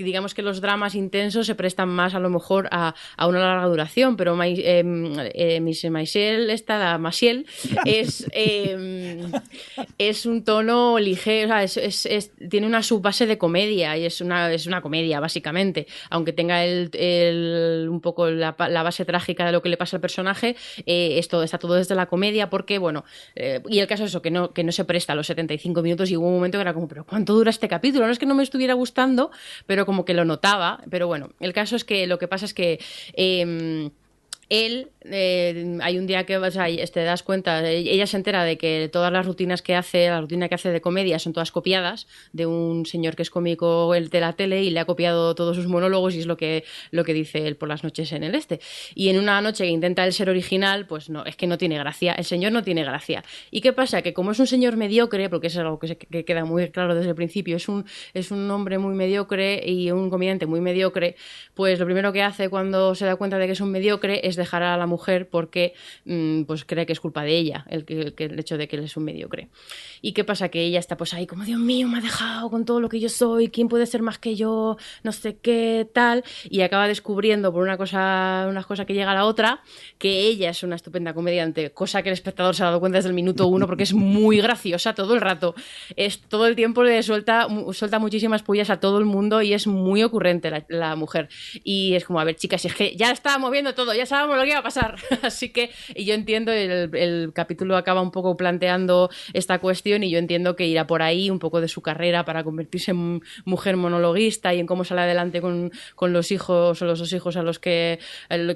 digamos que los dramas intensos se prestan más a lo mejor a, una larga duración, pero eh, eh, Miss Maisiel, esta, la Masiel, es, em, es un tono ligero, es, tiene una subbase de comedia y es una, es una comedia, básicamente, aunque tenga el, un poco la, base trágica de lo que le pasa al personaje, eh, esto, está todo desde la comedia, porque, bueno, y el caso es eso, que no, que no se presta a los 75 minutos y hubo un momento que era como, pero ¿cuánto dura este capítulo? No es que no me estuviera gustando, pero como que lo notaba, pero bueno, el caso es que lo que pasa es que em, él, eh, hay un día que o sea, te das cuenta, ella se entera de que todas las rutinas que hace, la rutina que hace de comedia son todas copiadas de un señor que es cómico de la tele y le ha copiado todos sus monólogos y es lo que, lo que dice él por las noches en el este. Y en una noche que intenta él ser original, pues no, es que no tiene gracia, el señor no tiene gracia. ¿Y qué pasa? Que como es un señor mediocre, porque eso es algo que, que queda muy claro desde el principio, es un, es un hombre muy mediocre y un comediante muy mediocre, pues lo primero que hace cuando se da cuenta de que es un mediocre es dejar a la mujer porque mm, pues cree que es culpa de ella el, el hecho de que él es un mediocre. ¿Y qué pasa? Que ella está pues ahí como, Dios mío, me ha dejado con todo lo que yo soy, ¿quién puede ser más que yo? No sé qué, tal. Y acaba descubriendo por una cosa, una cosa que llega a la otra, que ella es una estupenda comediante, cosa que el espectador se ha dado cuenta desde el minuto uno porque es muy graciosa todo el rato. Es todo el tiempo le suelta, suelta muchísimas pullas a todo el mundo y es muy ocurrente la, mujer. Y es como, a ver, chicas, es que ya está moviendo todo, ya lo que iba a pasar. Así que y yo entiendo, el, el capítulo acaba un poco planteando esta cuestión y yo entiendo que irá por ahí un poco de su carrera para convertirse en mujer monologuista y en cómo sale adelante con, con los hijos o los dos hijos a los que,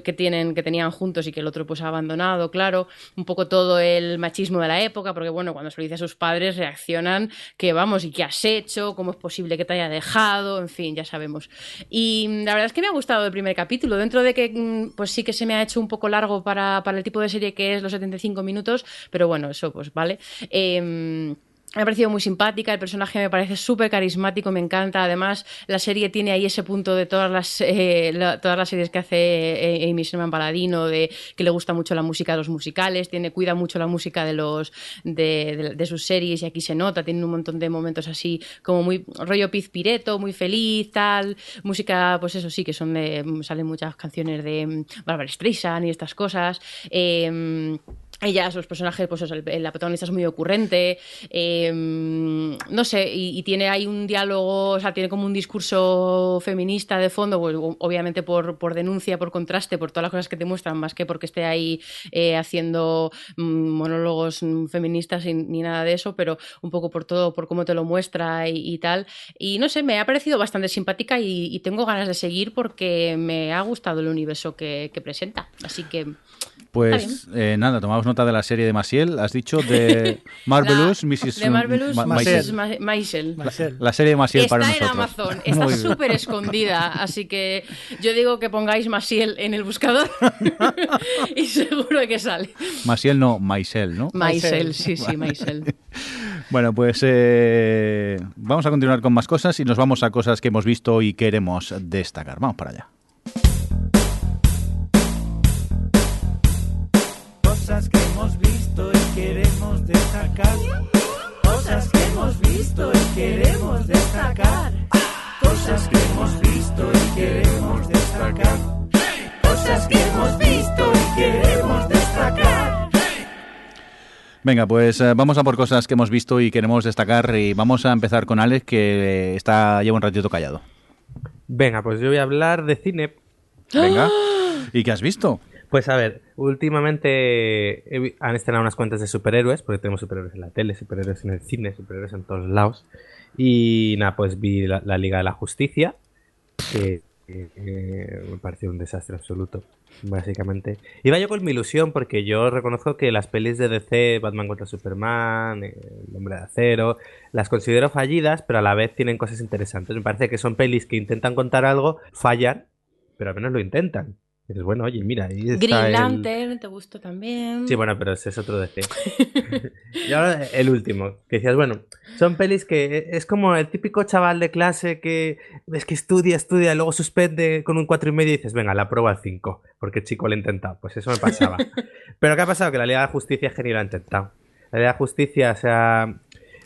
que, tienen, que tenían juntos y que el otro pues ha abandonado, claro. Un poco todo el machismo de la época, porque bueno, cuando se lo dice a sus padres reaccionan que vamos, ¿y qué has hecho? ¿Cómo es posible que te haya dejado? En fin, ya sabemos. Y la verdad es que me ha gustado el primer capítulo, dentro de que mm, pues sí que se me ha hecho un poco largo para, para el tipo de serie que es los 75 minutos, pero bueno, eso pues vale. Eh, me ha parecido muy simpática, el personaje me parece súper carismático, me encanta. Además, la serie tiene ahí ese punto de todas las, eh, todas las series que hace eh, Amy Sherman Paladino, de que le gusta mucho la música de los musicales, tiene, cuida mucho la música de, los, de, sus series y aquí se nota, tiene un montón de momentos así como muy rollo pizpireto, muy feliz, tal. Música, pues eso sí, que son de, salen muchas canciones de mm, Barbara Streisand y estas cosas. Eh, ella, sus personajes, pues la protagonista es muy ocurrente, em, no sé, y, tiene ahí un diálogo, o sea, tiene como un discurso feminista de fondo, pues, obviamente por, por, denuncia, por contraste, por todas las cosas que te muestran, más que porque esté ahí eh, haciendo mm, monólogos feministas ni nada de eso, pero un poco por todo, por cómo te lo muestra y, tal. Y no sé, me ha parecido bastante simpática y, tengo ganas de seguir porque me ha gustado el universo que presenta. Así que... Pues eh, nada, tomamos nota de la serie de Maciel. Has dicho de Marvelous Mrs. De Marvelous Mrs. Maisel. La, serie de Maciel para nosotros. Está en Amazon, está súper escondida. Así que yo digo que pongáis Maciel en el buscador y seguro que sale. Maciel no, Maisel, ¿no? Maisel, sí, sí, Maisel. Bueno, pues eh, vamos a continuar con más cosas y nos vamos a cosas que hemos visto y queremos destacar. Vamos para allá. Cosas que hemos visto y queremos destacar. Cosas que hemos visto y queremos destacar. Cosas que hemos visto y queremos destacar. Cosas que hemos visto y queremos destacar. Venga, pues eh, vamos a por cosas que hemos visto y queremos destacar y vamos a empezar con Alex que está lleva un ratito callado. Venga, pues yo voy a hablar de cine. Venga. ¿Y qué has visto? Pues a ver, últimamente han estrenado unas cuentas de superhéroes, porque tenemos superhéroes en la tele, superhéroes en el cine, superhéroes en todos lados. Y nada, pues vi la, Liga de la Justicia, que, que- que me pareció un desastre absoluto, básicamente. Iba yo con mi ilusión, porque yo reconozco que las pelis de DC, Batman contra Superman, eh, El Hombre de Acero, las considero fallidas, pero a la vez tienen cosas interesantes. Me parece que son pelis que intentan contar algo, fallan, pero al menos lo intentan. Dices, bueno, oye, mira, ahí está Green el- Lantern, ¿te gustó también? Sí, bueno, pero ese es otro DC. y ahora el último, que decías, bueno, son pelis que es como el típico chaval de clase que ves que estudia, estudia, luego suspende con un cuatro y medio y dices, venga, la prueba al 5, porque el chico lo ha intentado. Pues eso me pasaba. pero ¿qué ha pasado? Que la Liga de la Justicia genial lo ha intentado. La Liga de la Justicia se ha...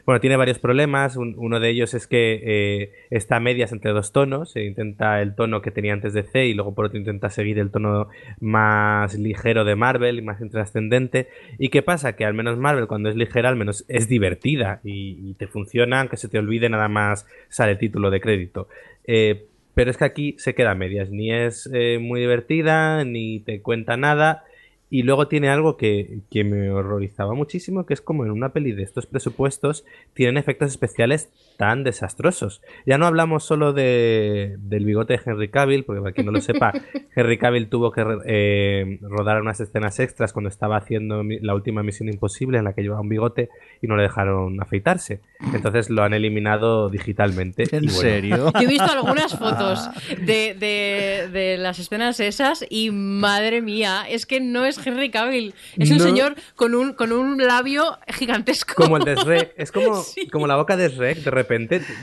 Bueno, tiene varios problemas. Un- uno de ellos es que eh, está a medias entre dos tonos. Se intenta el tono que tenía antes de C y luego por otro intenta seguir el tono más ligero de Marvel y más intrascendente. ¿Y qué pasa? Que al menos Marvel, cuando es ligera, al menos es divertida y, y te funciona, aunque se te olvide, nada más sale el título de crédito. Eh, pero es que aquí se queda a medias. Ni es eh, muy divertida, ni te cuenta nada. Y luego tiene algo que, que me horrorizaba muchísimo, que es como en una peli de estos presupuestos tienen efectos especiales tan desastrosos. Ya no hablamos solo de, del bigote de Henry Cavill, porque para quien no lo sepa, Henry Cavill tuvo que eh, rodar unas escenas extras cuando estaba haciendo la última Misión Imposible en la que llevaba un bigote y no le dejaron afeitarse. Entonces lo han eliminado digitalmente. ¿En y bueno, serio? Yo he visto algunas fotos de, de- de las escenas esas y madre mía, es que no es Henry Cavill, es un No. señor con un, con un labio gigantesco. Como el de Shrek, es como, Sí. como la boca de Shrek, de repente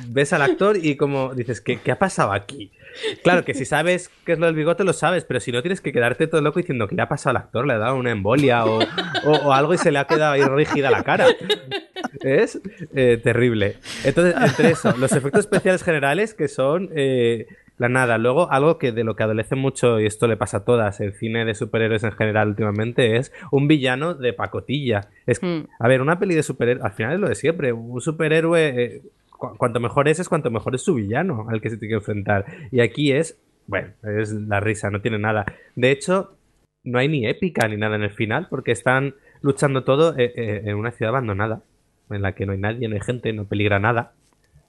ves al actor y como dices, ¿qué, qué ha pasado aquí? Claro que si sabes qué es lo del bigote lo sabes, pero si no tienes que quedarte todo loco diciendo que le ha pasado al actor, le ha dado una embolia o, o- o algo y se le ha quedado ahí rígida la cara. Es eh, terrible. Entonces, entre eso, los efectos especiales generales que son eh, la nada. Luego, algo que de lo que adolece mucho, y esto le pasa a todas, el cine de superhéroes en general últimamente, es un villano de pacotilla. Es, Hmm. A ver, una peli de superhéroe, al final es lo de siempre. Un superhéroe, eh, cu- cuanto mejor es, es cuanto mejor es su villano al que se tiene que enfrentar. Y aquí es, bueno, es la risa, no tiene nada. De hecho, no hay ni épica ni nada en el final, porque están luchando todo eh, eh, en una ciudad abandonada, en la que no hay nadie, no hay gente, no peligra nada.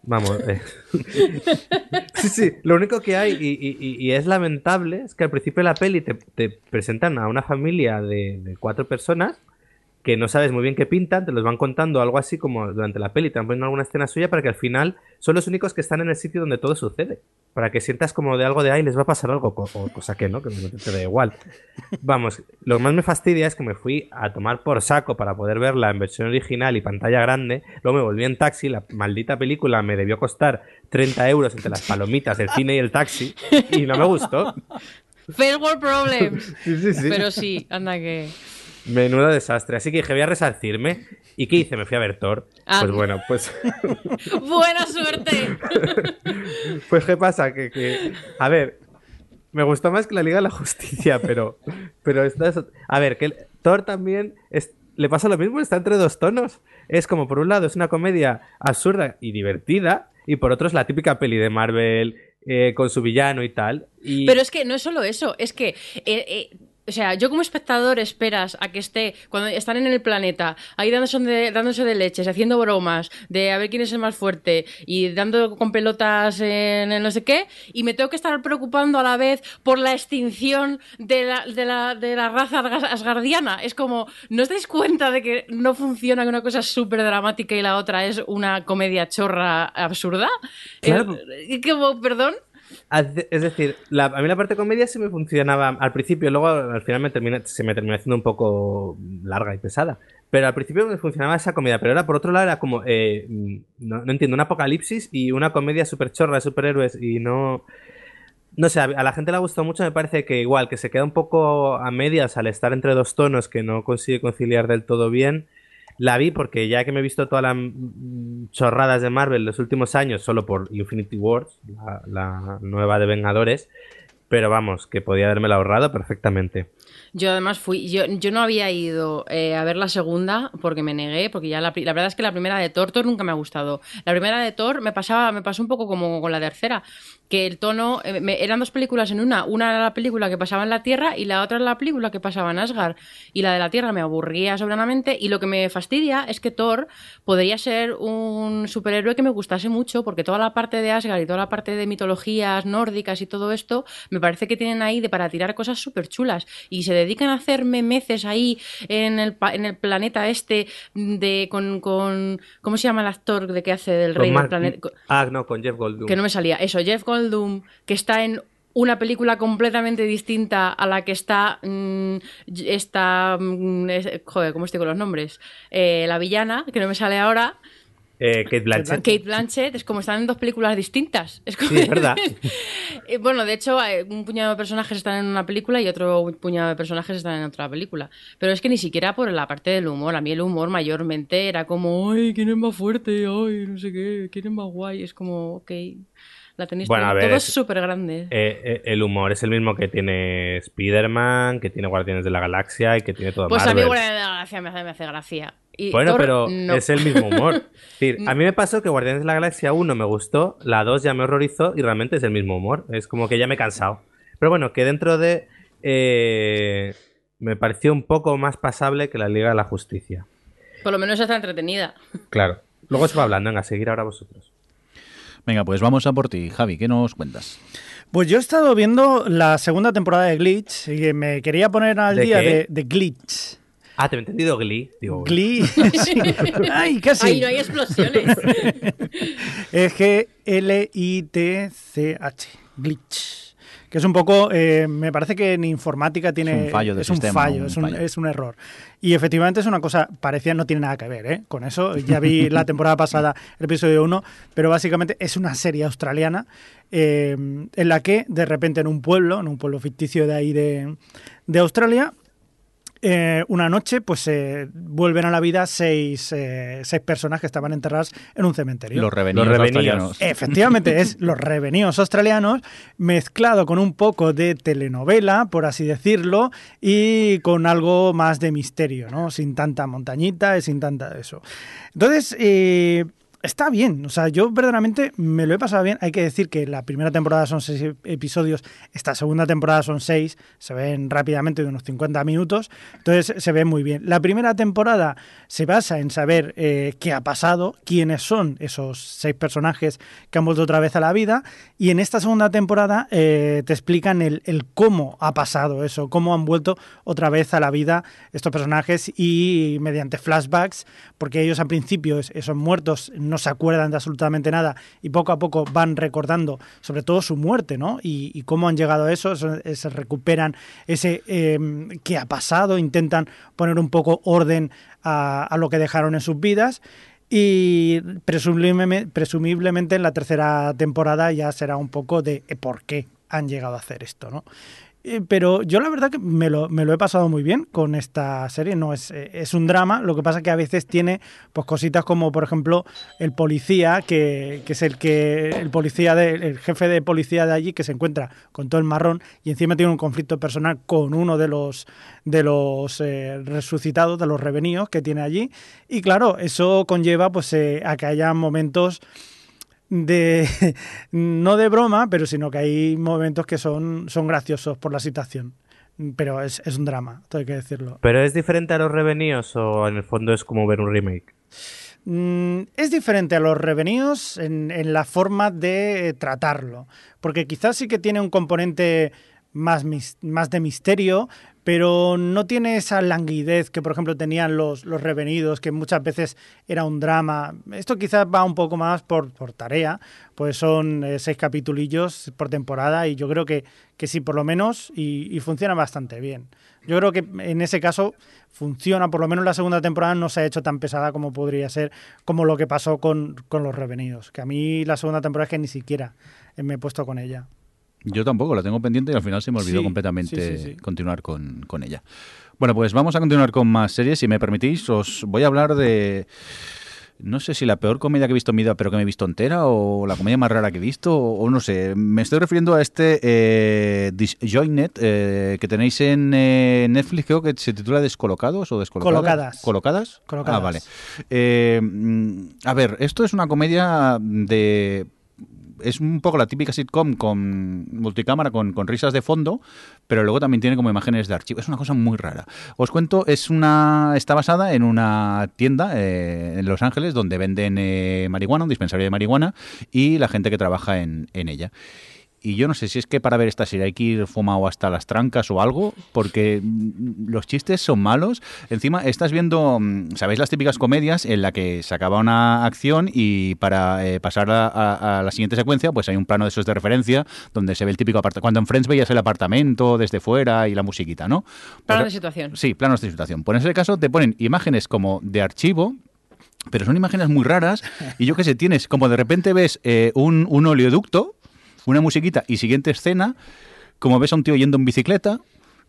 Vamos. eh. sí, sí, lo único que hay, y, y- y- es lamentable, es que al principio de la peli te, te presentan a una familia de cuatro personas que no sabes muy bien qué pintan, te los van contando algo así como durante la peli, te van poniendo alguna escena suya para que al final son los únicos que están en el sitio donde todo sucede. Para que sientas como de algo de ahí les va a pasar algo, o cosa que no, que no te da igual. Vamos, lo que más me fastidia es que me fui a tomar por saco para poder verla en versión original y pantalla grande. Luego me volví en taxi, la maldita película me debió costar 30 euros entre las palomitas, el cine y el taxi, y no me gustó. First world problems. Sí, sí, sí. Pero sí, anda que. Menudo desastre. Así que dije, voy a resarcirme. ¿Y qué hice? Me fui a ver Thor. Ah. Pues bueno, pues, ¡Buena suerte! pues ¿qué pasa? Que, que- a ver, me gustó más que la Liga de la Justicia, pero, pero esta es- a ver, que Thor también es- le pasa lo mismo, está entre dos tonos. Es como, por un lado, es una comedia absurda y divertida, y por otro es la típica peli de Marvel eh, con su villano y tal. Y... Pero es que no es solo eso, es que. eh, eh, o sea, yo como espectador esperas a que esté, cuando están en el planeta, ahí dándose de, dándose de leches, haciendo bromas, de a ver quién es el más fuerte, y dando con pelotas en no sé qué, y me tengo que estar preocupando a la vez por la extinción de la, de la, de la raza asga- asgardiana. Es como, ¿no os dais cuenta de que no funciona que una cosa es súper dramática y la otra es una comedia chorra absurda? Claro. Eh, como, perdón. Es decir, la- a mí la parte comedia sí me funcionaba al principio, luego al final me termina, se me terminó haciendo un poco larga y pesada. Pero al principio me funcionaba esa comedia, pero ahora por otro lado era como, eh, no, no entiendo, un apocalipsis y una comedia súper chorra de superhéroes y no... No sé, a, a la gente le ha gustado mucho, me parece que igual, que se queda un poco a medias al estar entre dos tonos que no consigue conciliar del todo bien. La vi porque ya que me he visto todas las chorradas de Marvel los últimos años, solo por Infinity Wars, la, la nueva de Vengadores, pero vamos, que podía haberme la ahorrado perfectamente. Yo además fui, yo, yo no había ido eh, a ver la segunda porque me negué, porque ya la, la verdad es que la primera de Thor, Thor nunca me ha gustado. La primera de Thor me pasaba, me pasó un poco como con la tercera, que el tono, eh, eran dos películas en una, una era la película que pasaba en la Tierra y la otra era la película que pasaba en Asgard. Y la de la Tierra me aburría soberanamente y lo que me fastidia es que Thor podría ser un superhéroe que me gustase mucho porque toda la parte de Asgard y toda la parte de mitologías nórdicas y todo esto me parece que tienen ahí de para tirar cosas súper chulas y se dedican a hacer memeces ahí en el, en el planeta este de con, con ¿cómo se llama el actor de que hace del rey del planeta? Ah, no, con Jeff Goldblum. que no me salía. Eso, Jeff Goldblum, que está en una película completamente distinta a la que está. mm, esta. mm, es- joder, ¿cómo estoy con los nombres? Eh, la villana, que no me sale ahora. Eh, Kate Blanchett. Kate Blanchett, es como están en dos películas distintas. Es como- Sí, es verdad. Eh, bueno, de hecho, eh, un puñado de personajes están en una película y otro puñado de personajes están en otra película. Pero es que ni siquiera por la parte del humor. A mí el humor mayormente era como, ay, ¿quién es más fuerte? Ay, no sé qué, ¿quién es más guay? Es como, ok, la tenéis Bueno, todo- ver, súper grandes. Eh, eh, el humor es el mismo que tiene Spider-Man, que tiene Guardianes de la Galaxia y que tiene todo Pues a mí. Guardianes de la Galaxia me hace, me hace gracia. Y Bueno, Thor, pero no. es el mismo humor. Es decir, a mí me pasó que Guardianes de la Galaxia 1 me gustó, la 2 ya me horrorizó y realmente es el mismo humor. Es como que ya me he cansado. Pero bueno, que dentro de... eh, me pareció un poco más pasable que la Liga de la Justicia. Por lo menos está entretenida. Claro. Luego se va hablando, venga, a seguir ahora vosotros. Venga, pues vamos a por ti. Javi, ¿qué nos cuentas? Pues yo he estado viendo la segunda temporada de Glitch y me quería poner al ¿De día qué? de, de Glitch. Ah, te he entendido Glee. Digo, Glee. sí. Ay, casi. Ay, no hay explosiones. Es G-L-I-T-C-H. Glitch. Que es un poco, eh, me parece que en informática tiene... Es un fallo de es un sistema, fallo, un es, un, fallo. es un error. Y efectivamente es una cosa parecida, no tiene nada que ver ¿eh? con eso. Ya vi la temporada pasada el episodio 1, pero básicamente es una serie australiana eh, en la que de repente en un pueblo, en un pueblo ficticio de ahí de, de Australia, eh, una noche pues eh, vuelven a la vida seis, eh, seis personas que estaban enterradas en un cementerio. Los revenidos Los revenidos. australianos. Efectivamente, es los revenidos australianos mezclado con un poco de telenovela, por así decirlo, y con algo más de misterio, ¿no? Sin tanta montañita y sin tanta eso. Entonces, eh, está bien. O sea, yo verdaderamente me lo he pasado bien. Hay que decir que la primera temporada son seis episodios, esta segunda temporada son seis, se ven rápidamente de unos 50 minutos, entonces se ve muy bien. La primera temporada se basa en saber eh, qué ha pasado, quiénes son esos seis personajes que han vuelto otra vez a la vida, y en esta segunda temporada eh, te explican el, el cómo ha pasado eso, cómo han vuelto otra vez a la vida estos personajes y mediante flashbacks, porque ellos al principio, es- esos muertos, no se acuerdan de absolutamente nada y poco a poco van recordando sobre todo su muerte, ¿no? Y, cómo han llegado a eso, se recuperan ese eh, qué ha pasado, intentan poner un poco orden a, a lo que dejaron en sus vidas. Y presumiblemente, presumiblemente en la tercera temporada ya será un poco de eh, por qué han llegado a hacer esto, ¿no? Eh, Pero yo la verdad que me lo, me lo he pasado muy bien con esta serie. No es, eh, es un drama, lo que pasa que a veces tiene pues cositas como por ejemplo el policía, que, que es el que el policía de, el jefe de policía de allí que se encuentra con todo el marrón y encima tiene un conflicto personal con uno de los de los eh, resucitados, de los revenidos que tiene allí. Y claro, eso conlleva pues eh, a que haya momentos de no de broma, pero sino que hay momentos que son, son graciosos por la situación. Pero es, es un drama, todo hay que decirlo. ¿Pero es diferente a los revenidos o en el fondo es como ver un remake? Mm, es diferente a los revenidos en, en la forma de eh, tratarlo, porque quizás sí que tiene un componente más, más de misterio, pero no tiene esa languidez que, por ejemplo, tenían los, los revenidos, que muchas veces era un drama. Esto quizás va un poco más por, por tarea, pues son eh, seis capitulillos por temporada y yo creo que, que sí, por lo menos, y, funciona bastante bien. Yo creo que en ese caso funciona, por lo menos la segunda temporada no se ha hecho tan pesada como podría ser, como lo que pasó con, con los revenidos, que a mí la segunda temporada es que ni siquiera me he puesto con ella. Yo tampoco, la tengo pendiente y al final se me olvidó Sí, completamente sí, sí, sí. continuar con, con ella. Bueno, pues vamos a continuar con más series. Si me permitís, os voy a hablar de no sé si la peor comedia que he visto en mi vida, pero que me he visto entera, o la comedia más rara que he visto, o, no sé. Me estoy refiriendo a este eh, Disjointed eh, que tenéis en eh, Netflix, creo que se titula Descolocados o Descolocadas. Colocadas. ¿Colocadas? Ah, vale. Eh, mm, a ver, esto es una comedia de es un poco la típica sitcom con multicámara, con, con, risas de fondo, pero luego también tiene como imágenes de archivo. Es una cosa muy rara. Os cuento, es una está basada en una tienda eh, en Los Ángeles donde venden eh, marihuana, un dispensario de marihuana, y la gente que trabaja en, en ella y yo no sé si es que para ver esta serie hay que ir fumado hasta las trancas o algo, porque mm, los chistes son malos. Encima estás viendo, mm, ¿sabéis las típicas comedias en la que se acaba una acción y para eh, pasar a, la siguiente secuencia, pues hay un plano de esos de referencia donde se ve el típico apartamento. Cuando en Friends veías el apartamento desde fuera y la musiquita, ¿no? Plano pues, de situación. Sí, planos de situación. Pues en ese caso te ponen imágenes como de archivo, pero son imágenes muy raras y yo qué sé, tienes como de repente ves eh, un, un oleoducto una musiquita y siguiente escena, como ves a un tío yendo en bicicleta,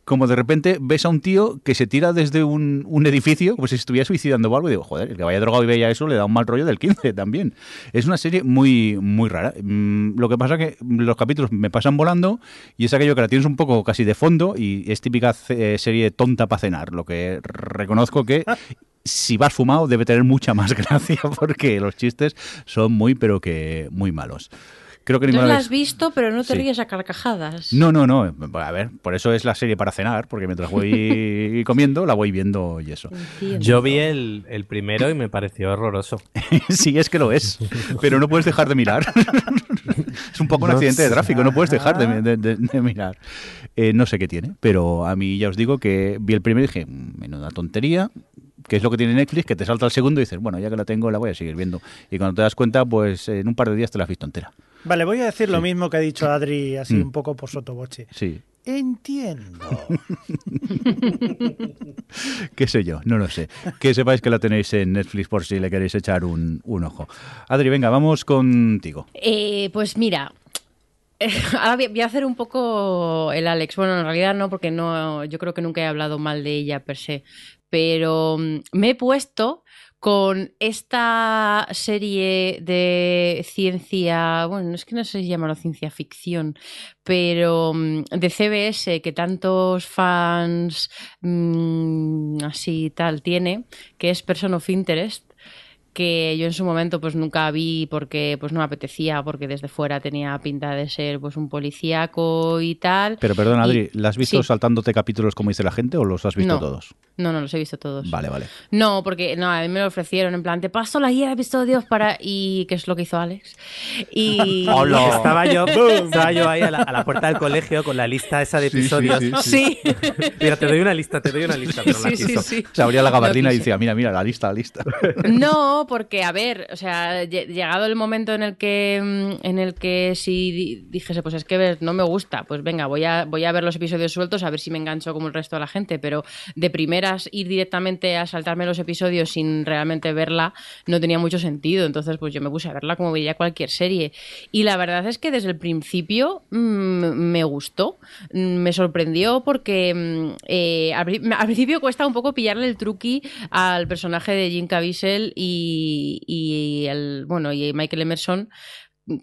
como de repente ves a un tío que se tira desde un, un, edificio, como si estuviera suicidando o algo, y digo, joder, el que vaya drogado y vea eso le da un mal rollo del 15 también. Es una serie muy, muy rara. Mm, lo que pasa es que los capítulos me pasan volando y es aquello que la tienes un poco casi de fondo y es típica eh, serie tonta para cenar, lo que reconozco que si vas fumado debe tener mucha más gracia porque los chistes son muy, pero que muy malos. Creo que Tú la has visto, pero no te ríes a carcajadas. No, no, no. A ver, por eso es la serie para cenar, porque mientras voy comiendo, la voy viendo y eso. Yo vi el, el, primero y me pareció horroroso. sí, es que lo es. Pero no puedes dejar de mirar. es un poco un accidente de tráfico, no puedes dejar de, de, mirar. Eh, no sé qué tiene, pero a mí ya os digo que vi el primero y dije, mm, menuda tontería que es lo que tiene Netflix, que te salta el segundo y dices, bueno, ya que la tengo, la voy a seguir viendo. Y cuando te das cuenta, pues en un par de días te la has visto entera. Vale, voy a decir lo mismo que ha dicho Adri, así mm. un poco por sotoboche. Sí. Entiendo. ¿Qué sé yo? No lo sé. Que sepáis que la tenéis en Netflix por si le queréis echar un, ojo. Adri, venga, vamos contigo. Eh, pues mira, Ahora voy a hacer un poco el Alex. Bueno, en realidad no, porque no, yo creo que nunca he hablado mal de ella per se. Pero mm, me he puesto con esta serie de ciencia, bueno, es que no sé si llamarlo ciencia ficción, pero mm, de CBS que tantos fans mmm, así tal tiene, que es Person of Interest que yo en su momento pues nunca vi porque pues no me apetecía porque desde fuera tenía pinta de ser pues un policíaco y tal. Pero perdón, Adri, ¿la has visto saltándote capítulos como dice la gente o los has visto todos? No, no, los he visto todos. Vale, vale. No, porque no, a mí me lo ofrecieron en plan, te paso la guía de episodios para y qué es lo que hizo Alex. Y estaba yo, estaba yo ahí a la, puerta del colegio con la lista esa de episodios. Sí. mira, te doy una lista, te doy una lista, pero no la quiso. Se abría la gabardina y decía, mira, mira, la lista, la lista. No, porque, a ver, o sea, llegado el momento en el que, mm, en el que si dijese, pues es que no me gusta, pues venga, voy a, voy a ver los episodios sueltos a ver si me engancho como el resto de la gente, pero de primeras ir directamente a saltarme los episodios sin realmente verla no tenía mucho sentido, entonces pues yo me puse a verla como vería cualquier serie. Y la verdad es que desde el principio mm, me gustó, mm, me sorprendió porque eh, al, principio cuesta un poco pillarle el truqui al personaje de Jim Caviezel y, y, el, bueno, y Michael Emerson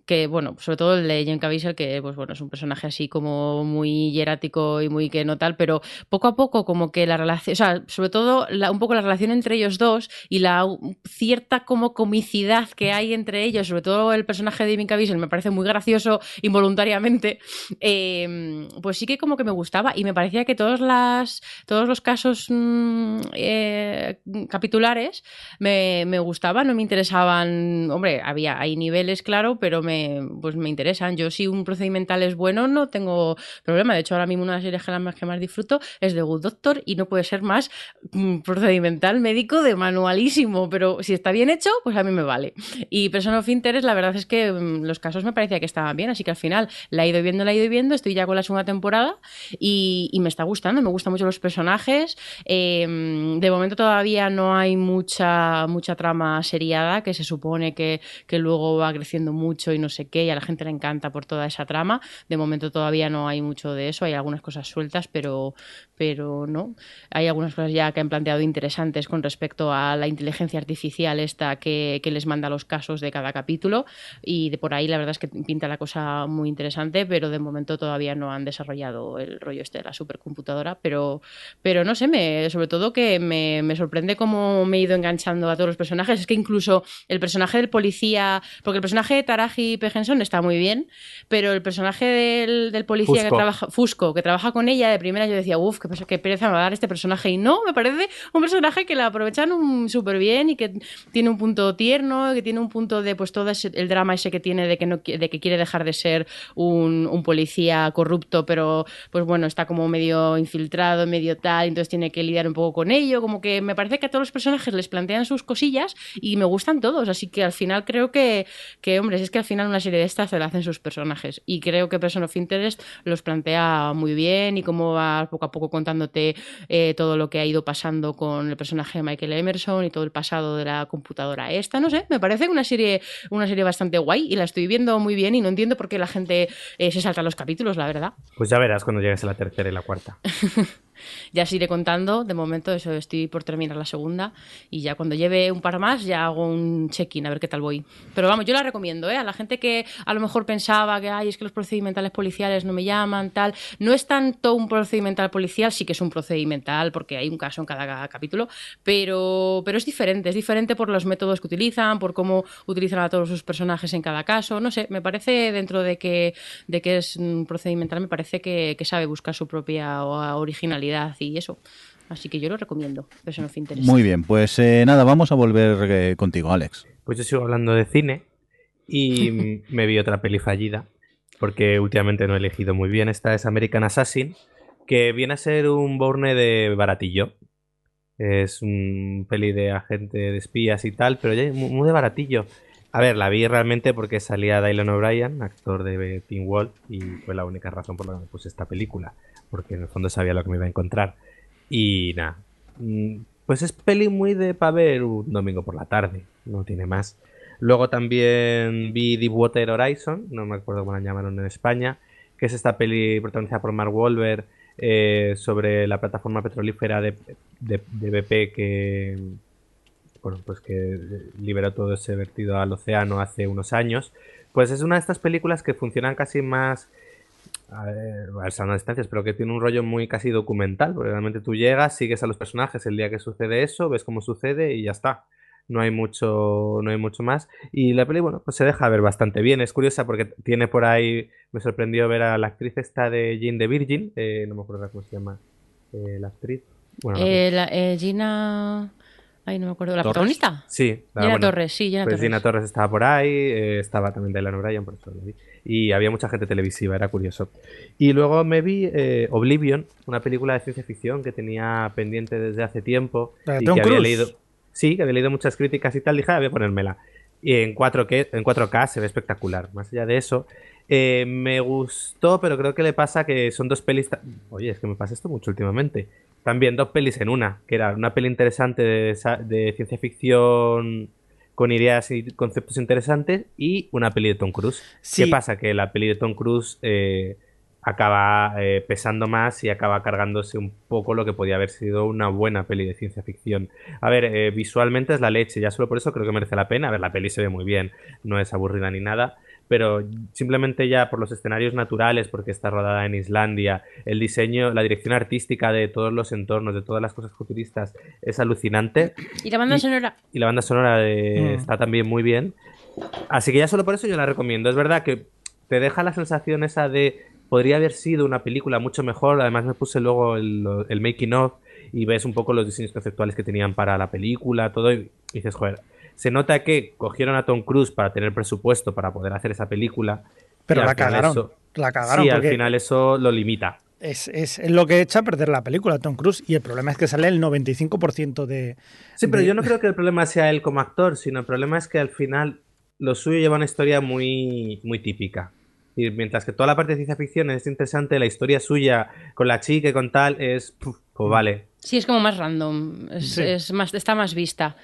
que bueno, sobre todo el de Jen Caviezel, que pues bueno, es un personaje así como muy hierático y muy que no tal, pero poco a poco como que la relación, o sea, sobre todo un poco la relación entre ellos dos y la cierta como comicidad que hay entre ellos, sobre todo el personaje de Jen Caviezel me parece muy gracioso involuntariamente, em, pues sí que como que me gustaba y me parecía que todos, las, todos los casos mm, eh, capitulares me, me gustaban, no me interesaban, hombre, había, hay niveles, claro, pero pero me, pues me interesan. Yo si un procedimental es bueno no tengo problema. De hecho, ahora mismo una de las series que más, que más disfruto es The Good Doctor y no puede ser más mm, procedimental médico de manualísimo, pero si está bien hecho, pues a mí me vale. Y Person of Interest, la verdad es que mm, los casos me parecía que estaban bien, así que al final la he ido viendo, la he ido viendo, estoy ya con la segunda temporada y, me está gustando, me gustan mucho los personajes. Em, de momento todavía no hay mucha, mucha trama seriada, que se supone que, que luego va creciendo mucho mucho y no sé qué, y a la gente le encanta por toda esa trama. De momento todavía no hay mucho de eso, hay algunas cosas sueltas, pero, pero no. Hay algunas cosas ya que han planteado interesantes con respecto a la inteligencia artificial esta que, que les manda los casos de cada capítulo, y de por ahí la verdad es que pinta la cosa muy interesante, pero de momento todavía no han desarrollado el rollo este de la supercomputadora, pero, pero no sé, me, sobre todo que me, me sorprende cómo me he ido enganchando a todos los personajes. Es que incluso el personaje del policía, porque el personaje de Taraji P. Henson está muy bien, pero el personaje del, del policía que trabaja, Fusco, que trabaja con ella, de primera yo decía, uff, qué, qué pereza me va a dar este personaje. Y no, me parece un personaje que la aprovechan súper bien y que tiene un punto tierno, que tiene un punto de pues todo ese- el drama ese que tiene de que, no, de que quiere dejar de ser un, un policía corrupto, pero pues bueno, está como medio infiltrado, medio tal, entonces tiene que lidiar un poco con ello. Como que me parece que a todos los personajes les plantean sus cosillas y me gustan todos. Así que al final creo que, que hombre, es que al final una serie de estas se la hacen sus personajes. Y creo que Person of Interest los plantea muy bien y cómo va poco a poco contándote eh, todo lo que ha ido pasando con el personaje de Michael Emerson y todo el pasado de la computadora esta. No sé, me parece una serie, una serie bastante guay y la estoy viendo muy bien y no entiendo por qué la gente eh, se salta los capítulos, la verdad. Pues ya verás cuando llegues a la tercera y la cuarta. Ya os iré contando, de momento eso estoy por terminar la segunda y ya cuando lleve un par más ya hago un check-in a ver qué tal voy. Pero vamos, yo la recomiendo, ¿eh? A la gente que a lo mejor pensaba que, ay, es que los procedimentales policiales no me llaman, tal. No es tanto un procedimental policial, sí que es un procedimental porque hay un caso en cada capítulo, pero, pero es diferente, es diferente por los métodos que utilizan, por cómo utilizan a todos sus personajes en cada caso, no sé, me parece dentro de que, de que es un procedimental, me parece que, sabe buscar su propia o- y eso. Así que yo lo recomiendo, Person of Interest. Muy bien, pues eh, nada, vamos a volver eh, contigo, Alex. Pues yo sigo hablando de cine y me vi otra peli fallida, porque últimamente no he elegido muy bien. Esta es American Assassin, que viene a ser un Bourne de baratillo. Es un peli de agente de espías y tal, pero ya muy muy de baratillo. A ver, la vi realmente porque salía Dylan O'Brien, actor de Teen Wolf, y fue la única razón por la que me puse esta película, porque en el fondo sabía lo que me iba a encontrar. Y nada, mm, pues es peli muy de para ver un domingo por la tarde, no tiene más. Luego también vi Deepwater Horizon, no me acuerdo cómo la llamaron en España, que es esta peli protagonizada por Mark Wahlberg eh, sobre la plataforma petrolífera de, de- de BP que, bueno, pues que liberó todo ese vertido al océano hace unos años. Pues es una de estas películas que funcionan casi más a ver, a distancias, pero que tiene un rollo muy casi documental, porque realmente tú llegas, sigues a los personajes el día que sucede eso, ves cómo sucede y ya está. No hay mucho, no hay mucho más. Y la peli, bueno, pues se deja ver bastante bien. Es curiosa porque tiene por ahí, me sorprendió ver a la actriz esta de Jane the Virgin, eh, no me acuerdo cómo se llama eh, la actriz. Bueno, Eh, la- eh, Gina. Ay, no me acuerdo. ¿La Torres. protagonista? Sí, la- Gina bueno, Torres, sí, Gina pues Torres. Gina Torres estaba por ahí, eh, estaba también Dylan O'Brien, por eso lo vi. Y había mucha gente televisiva, era curioso. Y luego me vi eh, Oblivion, una película de ciencia ficción que tenía pendiente desde hace tiempo. La de y Tom que había leído. Sí, que había leído muchas críticas y tal, dije, "Ah, voy a ponérmela. Y en 4K, en 4K se ve espectacular. Más allá de eso, eh, me gustó, pero creo que le pasa que son dos pelis. Oye, es que me pasa esto mucho últimamente. También dos pelis en una, que era una peli interesante de, de ciencia ficción con ideas y conceptos interesantes y una peli de Tom Cruise. Sí. ¿Qué pasa? Que la peli de Tom Cruise eh, acaba eh, pesando más y acaba cargándose un poco lo que podía haber sido una buena peli de ciencia ficción. A ver, eh, visualmente es la leche, ya solo por eso creo que merece la pena. A ver, la peli se ve muy bien, no es aburrida ni nada, pero simplemente ya por los escenarios naturales, porque está rodada en Islandia, el diseño, la dirección artística de todos los entornos, de todas las cosas futuristas, es alucinante Y la banda Y- sonora. y la banda sonora de- Mm. está también muy bien. Así que ya solo por eso yo la recomiendo. Es verdad que te deja la sensación esa de podría haber sido una película mucho mejor. Además me puse luego el, el making of y ves un poco los diseños conceptuales que tenían para la película, todo y dices, joder, se nota que cogieron a Tom Cruise para tener presupuesto para poder hacer esa película. Pero la cagaron. eso- La cagaron sí, al final eso lo limita. es, es- es lo que echa a perder la película, Tom Cruise. Y el problema es que sale el 95% de. Sí, pero de- yo no creo que el problema sea él como actor, sino el problema es que al final lo suyo lleva una historia muy, muy típica. Y mientras que toda la parte de ciencia ficción es interesante, la historia suya con la chica y con tal es, puf, pues vale. Sí, es como más random. Es, Sí. es más, está más vista.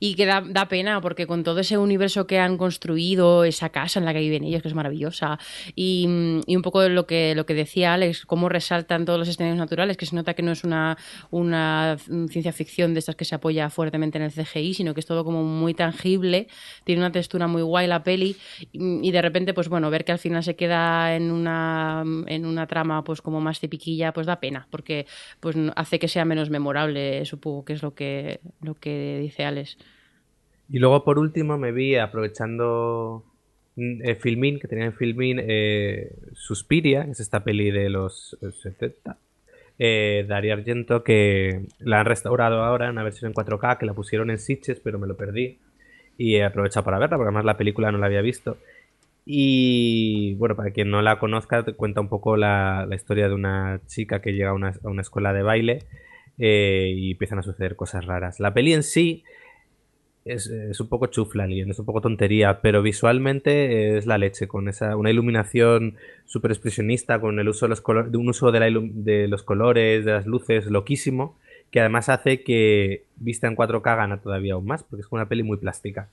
Y que da, da, pena porque con todo ese universo que han construido, esa casa en la que viven ellos, que es maravillosa, y, y un poco lo que, lo que decía Alex, cómo resaltan todos los escenarios naturales, que se nota que no es una, una ciencia ficción de estas que se apoya fuertemente en el CGI, sino que es todo como muy tangible, tiene una textura muy guay la peli, y, y de repente, pues bueno, ver que al final se queda en una, en una trama pues como más tipiquilla, pues da pena, porque pues hace que sea menos memorable, supongo que es lo que, lo que dice Alex. Y luego por último me vi aprovechando eh, Filmin, que tenía en Filmin eh, Suspiria, que es esta peli de los 70. Eh, Dario Argento, que la han restaurado ahora en una versión en 4K, que la pusieron en Sitches, pero me lo perdí. Y he aprovechado para verla, porque además la película no la había visto. Y bueno, para quien no la conozca, te cuenta un poco la, la historia de una chica que llega a una, a una escuela de baile eh, y empiezan a suceder cosas raras. La peli en sí es, un poco chufla, es un poco tontería, pero visualmente es la leche, con esa una iluminación súper expresionista, con el uso de los colores, un uso de, la de los colores, de las luces, loquísimo, que además hace que vista en 4K gana todavía aún más, porque es una peli muy plástica.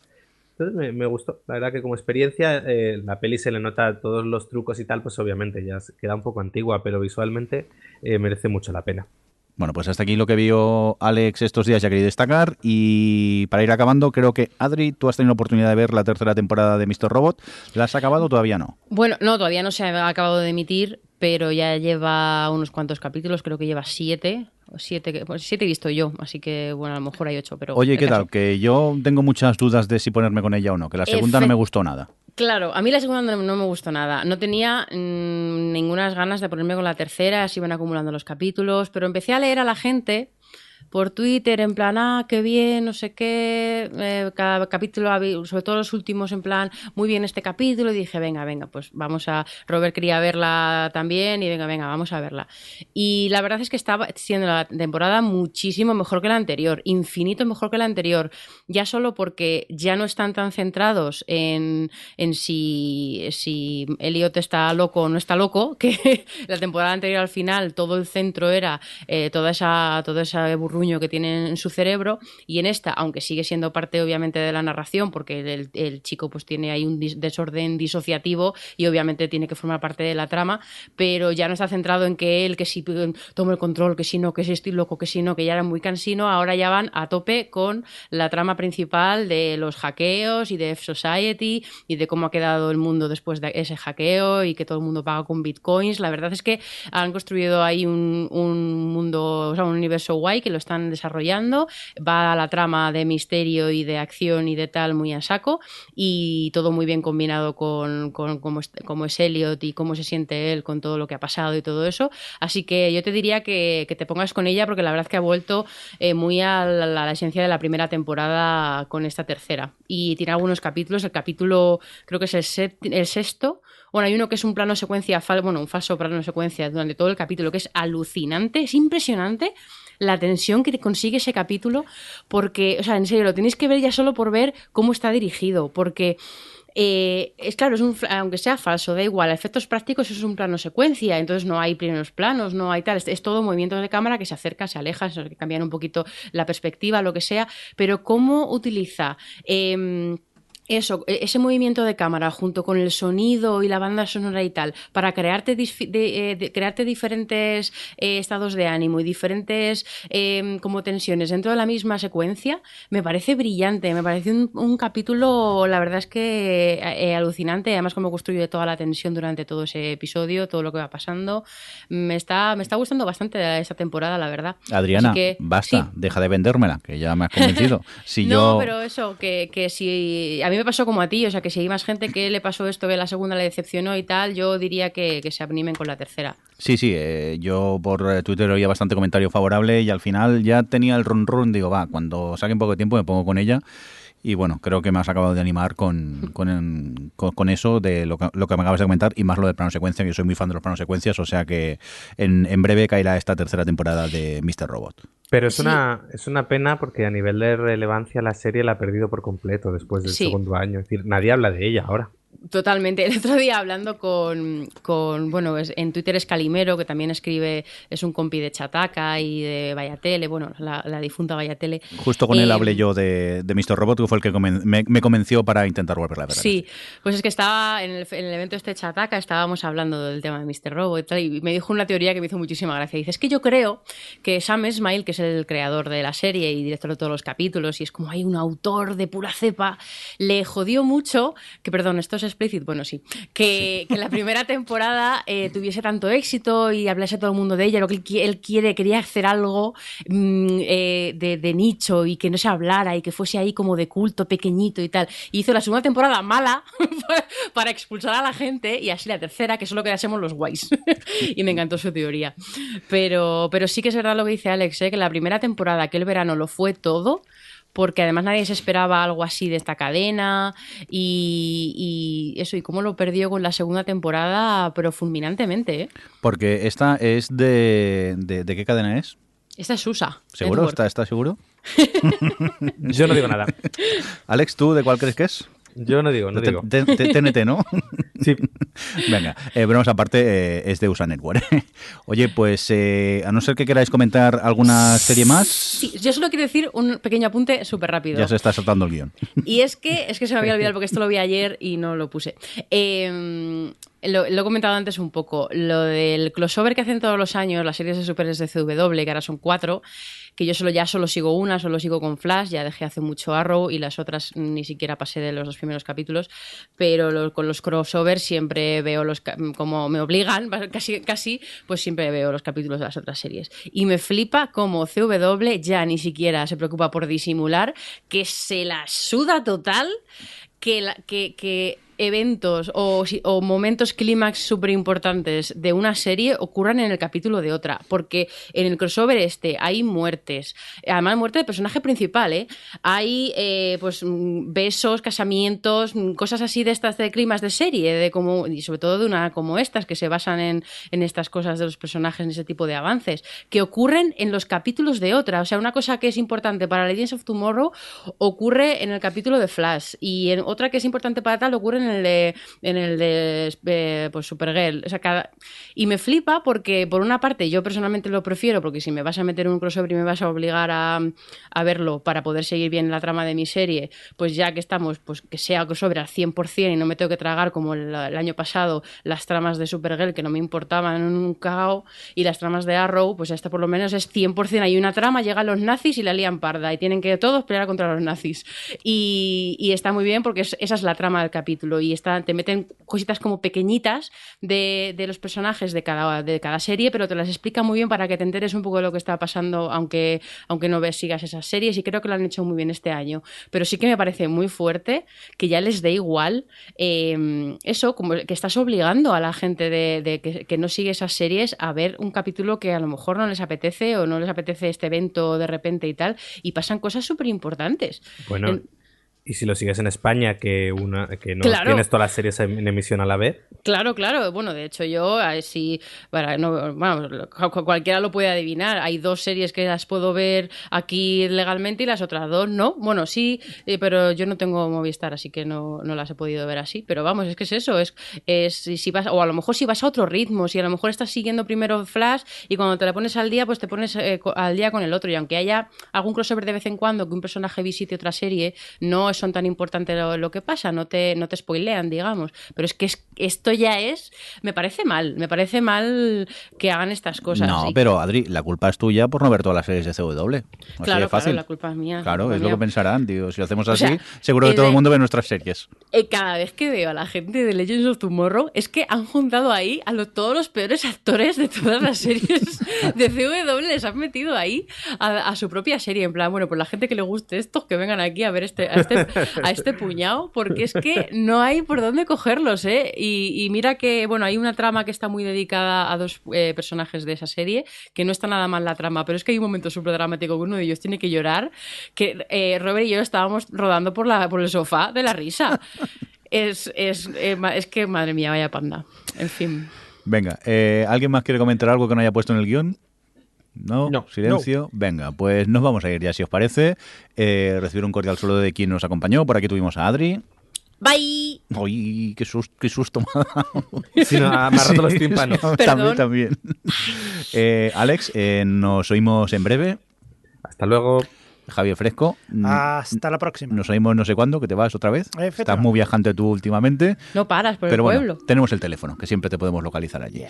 Entonces me, me, gustó. La verdad que como experiencia, eh, la peli se le nota todos los trucos y tal, pues obviamente ya queda un poco antigua, pero visualmente eh, merece mucho la pena. Bueno, pues hasta aquí lo que vio Alex estos días ya quería destacar. Y para ir acabando, creo que Adri, tú has tenido la oportunidad de ver la tercera temporada de Mr. Robot. ¿La has acabado o todavía no? Bueno, no, todavía no se ha acabado de emitir, pero ya lleva unos cuantos capítulos, creo que lleva siete. Siete, pues siete he visto yo, así que bueno, a lo mejor hay ocho, pero... Oye, ¿qué tal? Que yo tengo muchas dudas de si ponerme con ella o no, que la segunda Efe... no me gustó nada. Claro, a mí la segunda no, me gustó nada. No tenía mmm, ninguna ganas de ponerme con la tercera, se iban acumulando los capítulos, pero empecé a leer a la gente por Twitter en plan, ah, qué bien, no sé qué, eh, cada capítulo, sobre todo los últimos en plan, muy bien este capítulo, y dije, venga, venga, pues vamos a, Robert quería verla también, y venga, venga, vamos a verla. Y la verdad es que estaba siendo la temporada muchísimo mejor que la anterior, infinito mejor que la anterior, ya solo porque ya no están tan centrados en, en si, si Elliot está loco o no está loco, que la temporada anterior al final todo el centro era eh, toda esa, toda esa que tienen en su cerebro y en esta, aunque sigue siendo parte obviamente de la narración, porque el, el chico pues tiene ahí un desorden disociativo y obviamente tiene que formar parte de la trama, pero ya no está centrado en que él, que si toma el control, que si no, que si estoy loco, que si no, que ya era muy cansino, ahora ya van a tope con la trama principal de los hackeos y de F-Society y de cómo ha quedado el mundo después de ese hackeo y que todo el mundo paga con bitcoins. La verdad es que han construido ahí un, un mundo, o sea, un universo guay que lo están desarrollando, va a la trama de misterio y de acción y de tal muy a saco y todo muy bien combinado con, con cómo, es, es, Elliot y cómo se siente él con todo lo que ha pasado y todo eso. Así que yo te diría que, te pongas con ella porque la verdad que ha vuelto eh, muy a la, esencia de la primera temporada con esta tercera. Y tiene algunos capítulos, el capítulo creo que es el, sexto, bueno, hay uno que es un plano secuencia, bueno, un falso plano secuencia durante todo el capítulo, que es alucinante, es impresionante la tensión que consigue ese capítulo, porque, o sea, en serio, lo tenéis que ver ya solo por ver cómo está dirigido, porque... Eh, es claro, es un, aunque sea falso, da igual, a efectos prácticos es un plano secuencia, entonces no hay primeros planos, no hay tal, es, todo movimientos de cámara que se acercan, se alejan, que cambian un poquito la perspectiva, lo que sea, pero cómo utiliza... Eh, eso, ese movimiento de cámara junto con el sonido y la banda sonora y tal, para crearte, de, eh, de, crearte diferentes eh, estados de ánimo y diferentes eh, como tensiones dentro de la misma secuencia, me parece brillante, me parece un, un capítulo, la verdad es que eh, alucinante, además como construye toda la tensión durante todo ese episodio, todo lo que va pasando, me está, me está gustando bastante esta temporada, la verdad. Adriana, que, basta, sí. deja de vendérmela, que ya me has convencido. Si no, yo... pero eso, que, que si mí me pasó como a ti, o sea, que si hay más gente que le pasó esto, que la segunda le decepcionó y tal, yo diría que, que se animen con la tercera. Sí, sí, eh, yo por Twitter oía bastante comentario favorable y al final ya tenía el run run, digo, va, cuando saque un poco de tiempo me pongo con ella. Y bueno, creo que me has acabado de animar con, con, con, con eso de lo que, lo que, me acabas de comentar y más lo de plano secuencia, que yo soy muy fan de los planos secuencias, o sea que en, en breve caerá esta tercera temporada de Mr. Robot. Pero es, sí. una, es una pena porque a nivel de relevancia la serie la ha perdido por completo después del sí. segundo año. Es decir, nadie habla de ella ahora. Totalmente. El otro día hablando con, con bueno, en Twitter es Calimero, que también escribe, es un compi de Chataca y de Vayatele, bueno, la, difunta Vayatele. Justo con él hablé yo de, de Mr. Robot, que fue el que me, convenció para intentar volverla a ver. Sí, pues es que estaba en el, en el evento este Chataca, estábamos hablando del tema de Mr. Robot y tal, y me dijo una teoría que me hizo muchísima gracia. Dice, es que yo creo que Sam Esmail, que es el creador de la serie y director de todos los capítulos, y es como hay un autor de pura cepa, le jodió mucho, que perdón, esto es bueno, sí, que, la primera temporada eh, tuviese tanto éxito y hablase todo el mundo de ella, lo que él, quiere, quería hacer algo mm, eh, de, nicho y que no se hablara y que fuese ahí como de culto pequeñito y tal. Y hizo la segunda temporada mala para expulsar a la gente y así la tercera, que solo quedásemos los guays. y me encantó su teoría. Pero, pero sí que es verdad lo que dice Alex, ¿eh? que la primera temporada, que el verano lo fue todo, porque además nadie se esperaba algo así de esta cadena y, eso, y cómo lo perdió con la segunda temporada, pero fulminantemente. ¿eh? Porque esta es de, de, qué cadena es? Esta es USA. ¿Seguro? ¿Está, ¿Está seguro? Yo no digo nada. Alex, ¿tú de cuál crees que es? Yo no digo, no digo. TNT, ¿no? Sí. Venga, eh, aparte, eh, es de USA Network. Oye, pues eh, a no ser que queráis comentar alguna serie más. Sí, yo solo quiero decir un pequeño apunte súper rápido. Ya se está saltando el guion. Y es que, es que se me había olvidado porque esto lo vi ayer y no lo puse. Lo, he comentado antes un poco, lo del crossover que hacen todos los años las series de superes de CW, que ahora son cuatro, que yo solo ya solo sigo una, solo sigo con Flash, ya dejé hace mucho Arrow y las otras ni siquiera pasé de los dos primeros capítulos, pero con los crossovers siempre veo los, como me obligan, casi, casi, pues siempre veo los capítulos de las otras series. Y me flipa como CW ya ni siquiera se preocupa por disimular, que se la suda total, que, la, que, que eventos o, momentos clímax súper importantes de una serie ocurran en el capítulo de otra. Porque en el crossover este hay muertes. Además, muerte del personaje principal, ¿eh? Hay eh, pues mm, besos, casamientos, mm, cosas así de estas de climas de serie, de como, y sobre todo de una como estas, que se basan en, en estas cosas de los personajes, en ese tipo de avances, que ocurren en los capítulos de otra. O sea, una cosa que es importante para Legends of Tomorrow ocurre en el capítulo de Flash. Y en otra que es importante para tal ocurre en el de, en el de eh, pues Supergirl. O sea, cada... Y me flipa porque, por una parte, yo personalmente lo prefiero, porque si me vas a meter un crossover y me vas a obligar a, a verlo para poder seguir bien la trama de mi serie, pues ya que estamos, pues que sea crossover al 100% y no me tengo que tragar como el, año pasado las tramas de Supergirl que no me importaban un cagao y las tramas de Arrow, pues esta por lo menos es 100%. Hay una trama, llegan los nazis y la lían parda y tienen que todos pelear contra los nazis. Y, y está muy bien porque esa es la trama del capítulo y está, te meten cositas como pequeñitas de, de, los personajes de cada, de cada serie, pero te las explica muy bien para que te enteres un poco de lo que está pasando, aunque, aunque no ves, sigas esas series, y creo que lo han hecho muy bien este año. Pero sí que me parece muy fuerte que ya les dé igual em, eso, como que estás obligando a la gente de, que, que, no sigue esas series a ver un capítulo que a lo mejor no les apetece o no les apetece este evento de repente y tal, y pasan cosas súper importantes. Bueno. Y si lo sigues en España, que una que no tienes todas las series en emisión a la vez. Claro, claro. Bueno, de hecho yo, si, para, no, bueno, cualquiera lo puede adivinar. Hay dos series que las puedo ver aquí legalmente y las otras dos no. Bueno, sí, eh, pero yo no tengo Movistar, así que no, no las he podido ver así. Pero vamos, es que es eso. Es, es si vas, o a lo mejor si vas a otro ritmo, si a lo mejor estás siguiendo primero Flash y cuando te la pones al día, pues te pones eh, al día con el otro. Y aunque haya algún crossover de vez en cuando que un personaje visite otra serie, no son tan importantes lo, que pasa, no te, no te spoilean, digamos. Pero es que esto ya es, me parece mal, me parece mal que hagan estas cosas. No, pero Adri, la culpa es tuya por no ver todas las series de CW. claro, fácil. la culpa es mía. Claro, es lo que pensarán, tío. Si lo hacemos así, seguro que todo el mundo ve nuestras series. Eh, cada vez que veo a la gente de Legends of Tomorrow, es que han juntado ahí a todos los peores actores de todas las series de CW, les han metido ahí a, su propia serie. En plan, bueno, pues la gente que le guste esto, que vengan aquí a ver este, a este, a este puñado, porque es que no hay por dónde cogerlos, ¿eh? Y, mira que, bueno, hay una trama que está muy dedicada a dos eh, personajes de esa serie, que no está nada mal la trama, pero es que hay un momento súper dramático que uno de ellos tiene que llorar, que eh, Robert y yo estábamos rodando por, la, por el sofá de la risa. Es, es, eh, es que, madre mía, vaya panda. En fin. Venga, ¿alguien más quiere comentar algo que no haya puesto en el guion? ¿No? ¿Silencio? Venga, pues nos vamos a ir ya, si os parece. Eh, recibir un cordial saludo de quien nos acompañó. Por aquí tuvimos a Adri. Bye. Uy, qué susto, qué susto me ha dado. Sí, no, me ha roto los tímpanos. también, también. Eh, Alex, eh, nos oímos en breve. Hasta luego. Javier Fresco. Hasta la próxima. Nos oímos no sé cuándo, que te vas otra vez. Estás muy viajante tú últimamente. No paras por Pero el bueno, pueblo. tenemos el teléfono, que siempre te podemos localizar allí.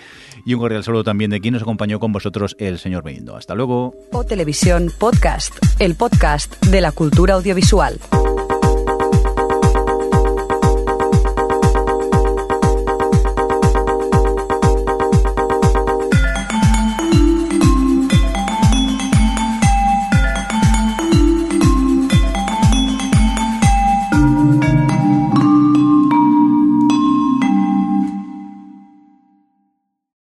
Y un cordial saludo también de quien nos acompañó con vosotros, el señor Benindo. Hasta luego. O Televisión Podcast, el podcast de la cultura audiovisual.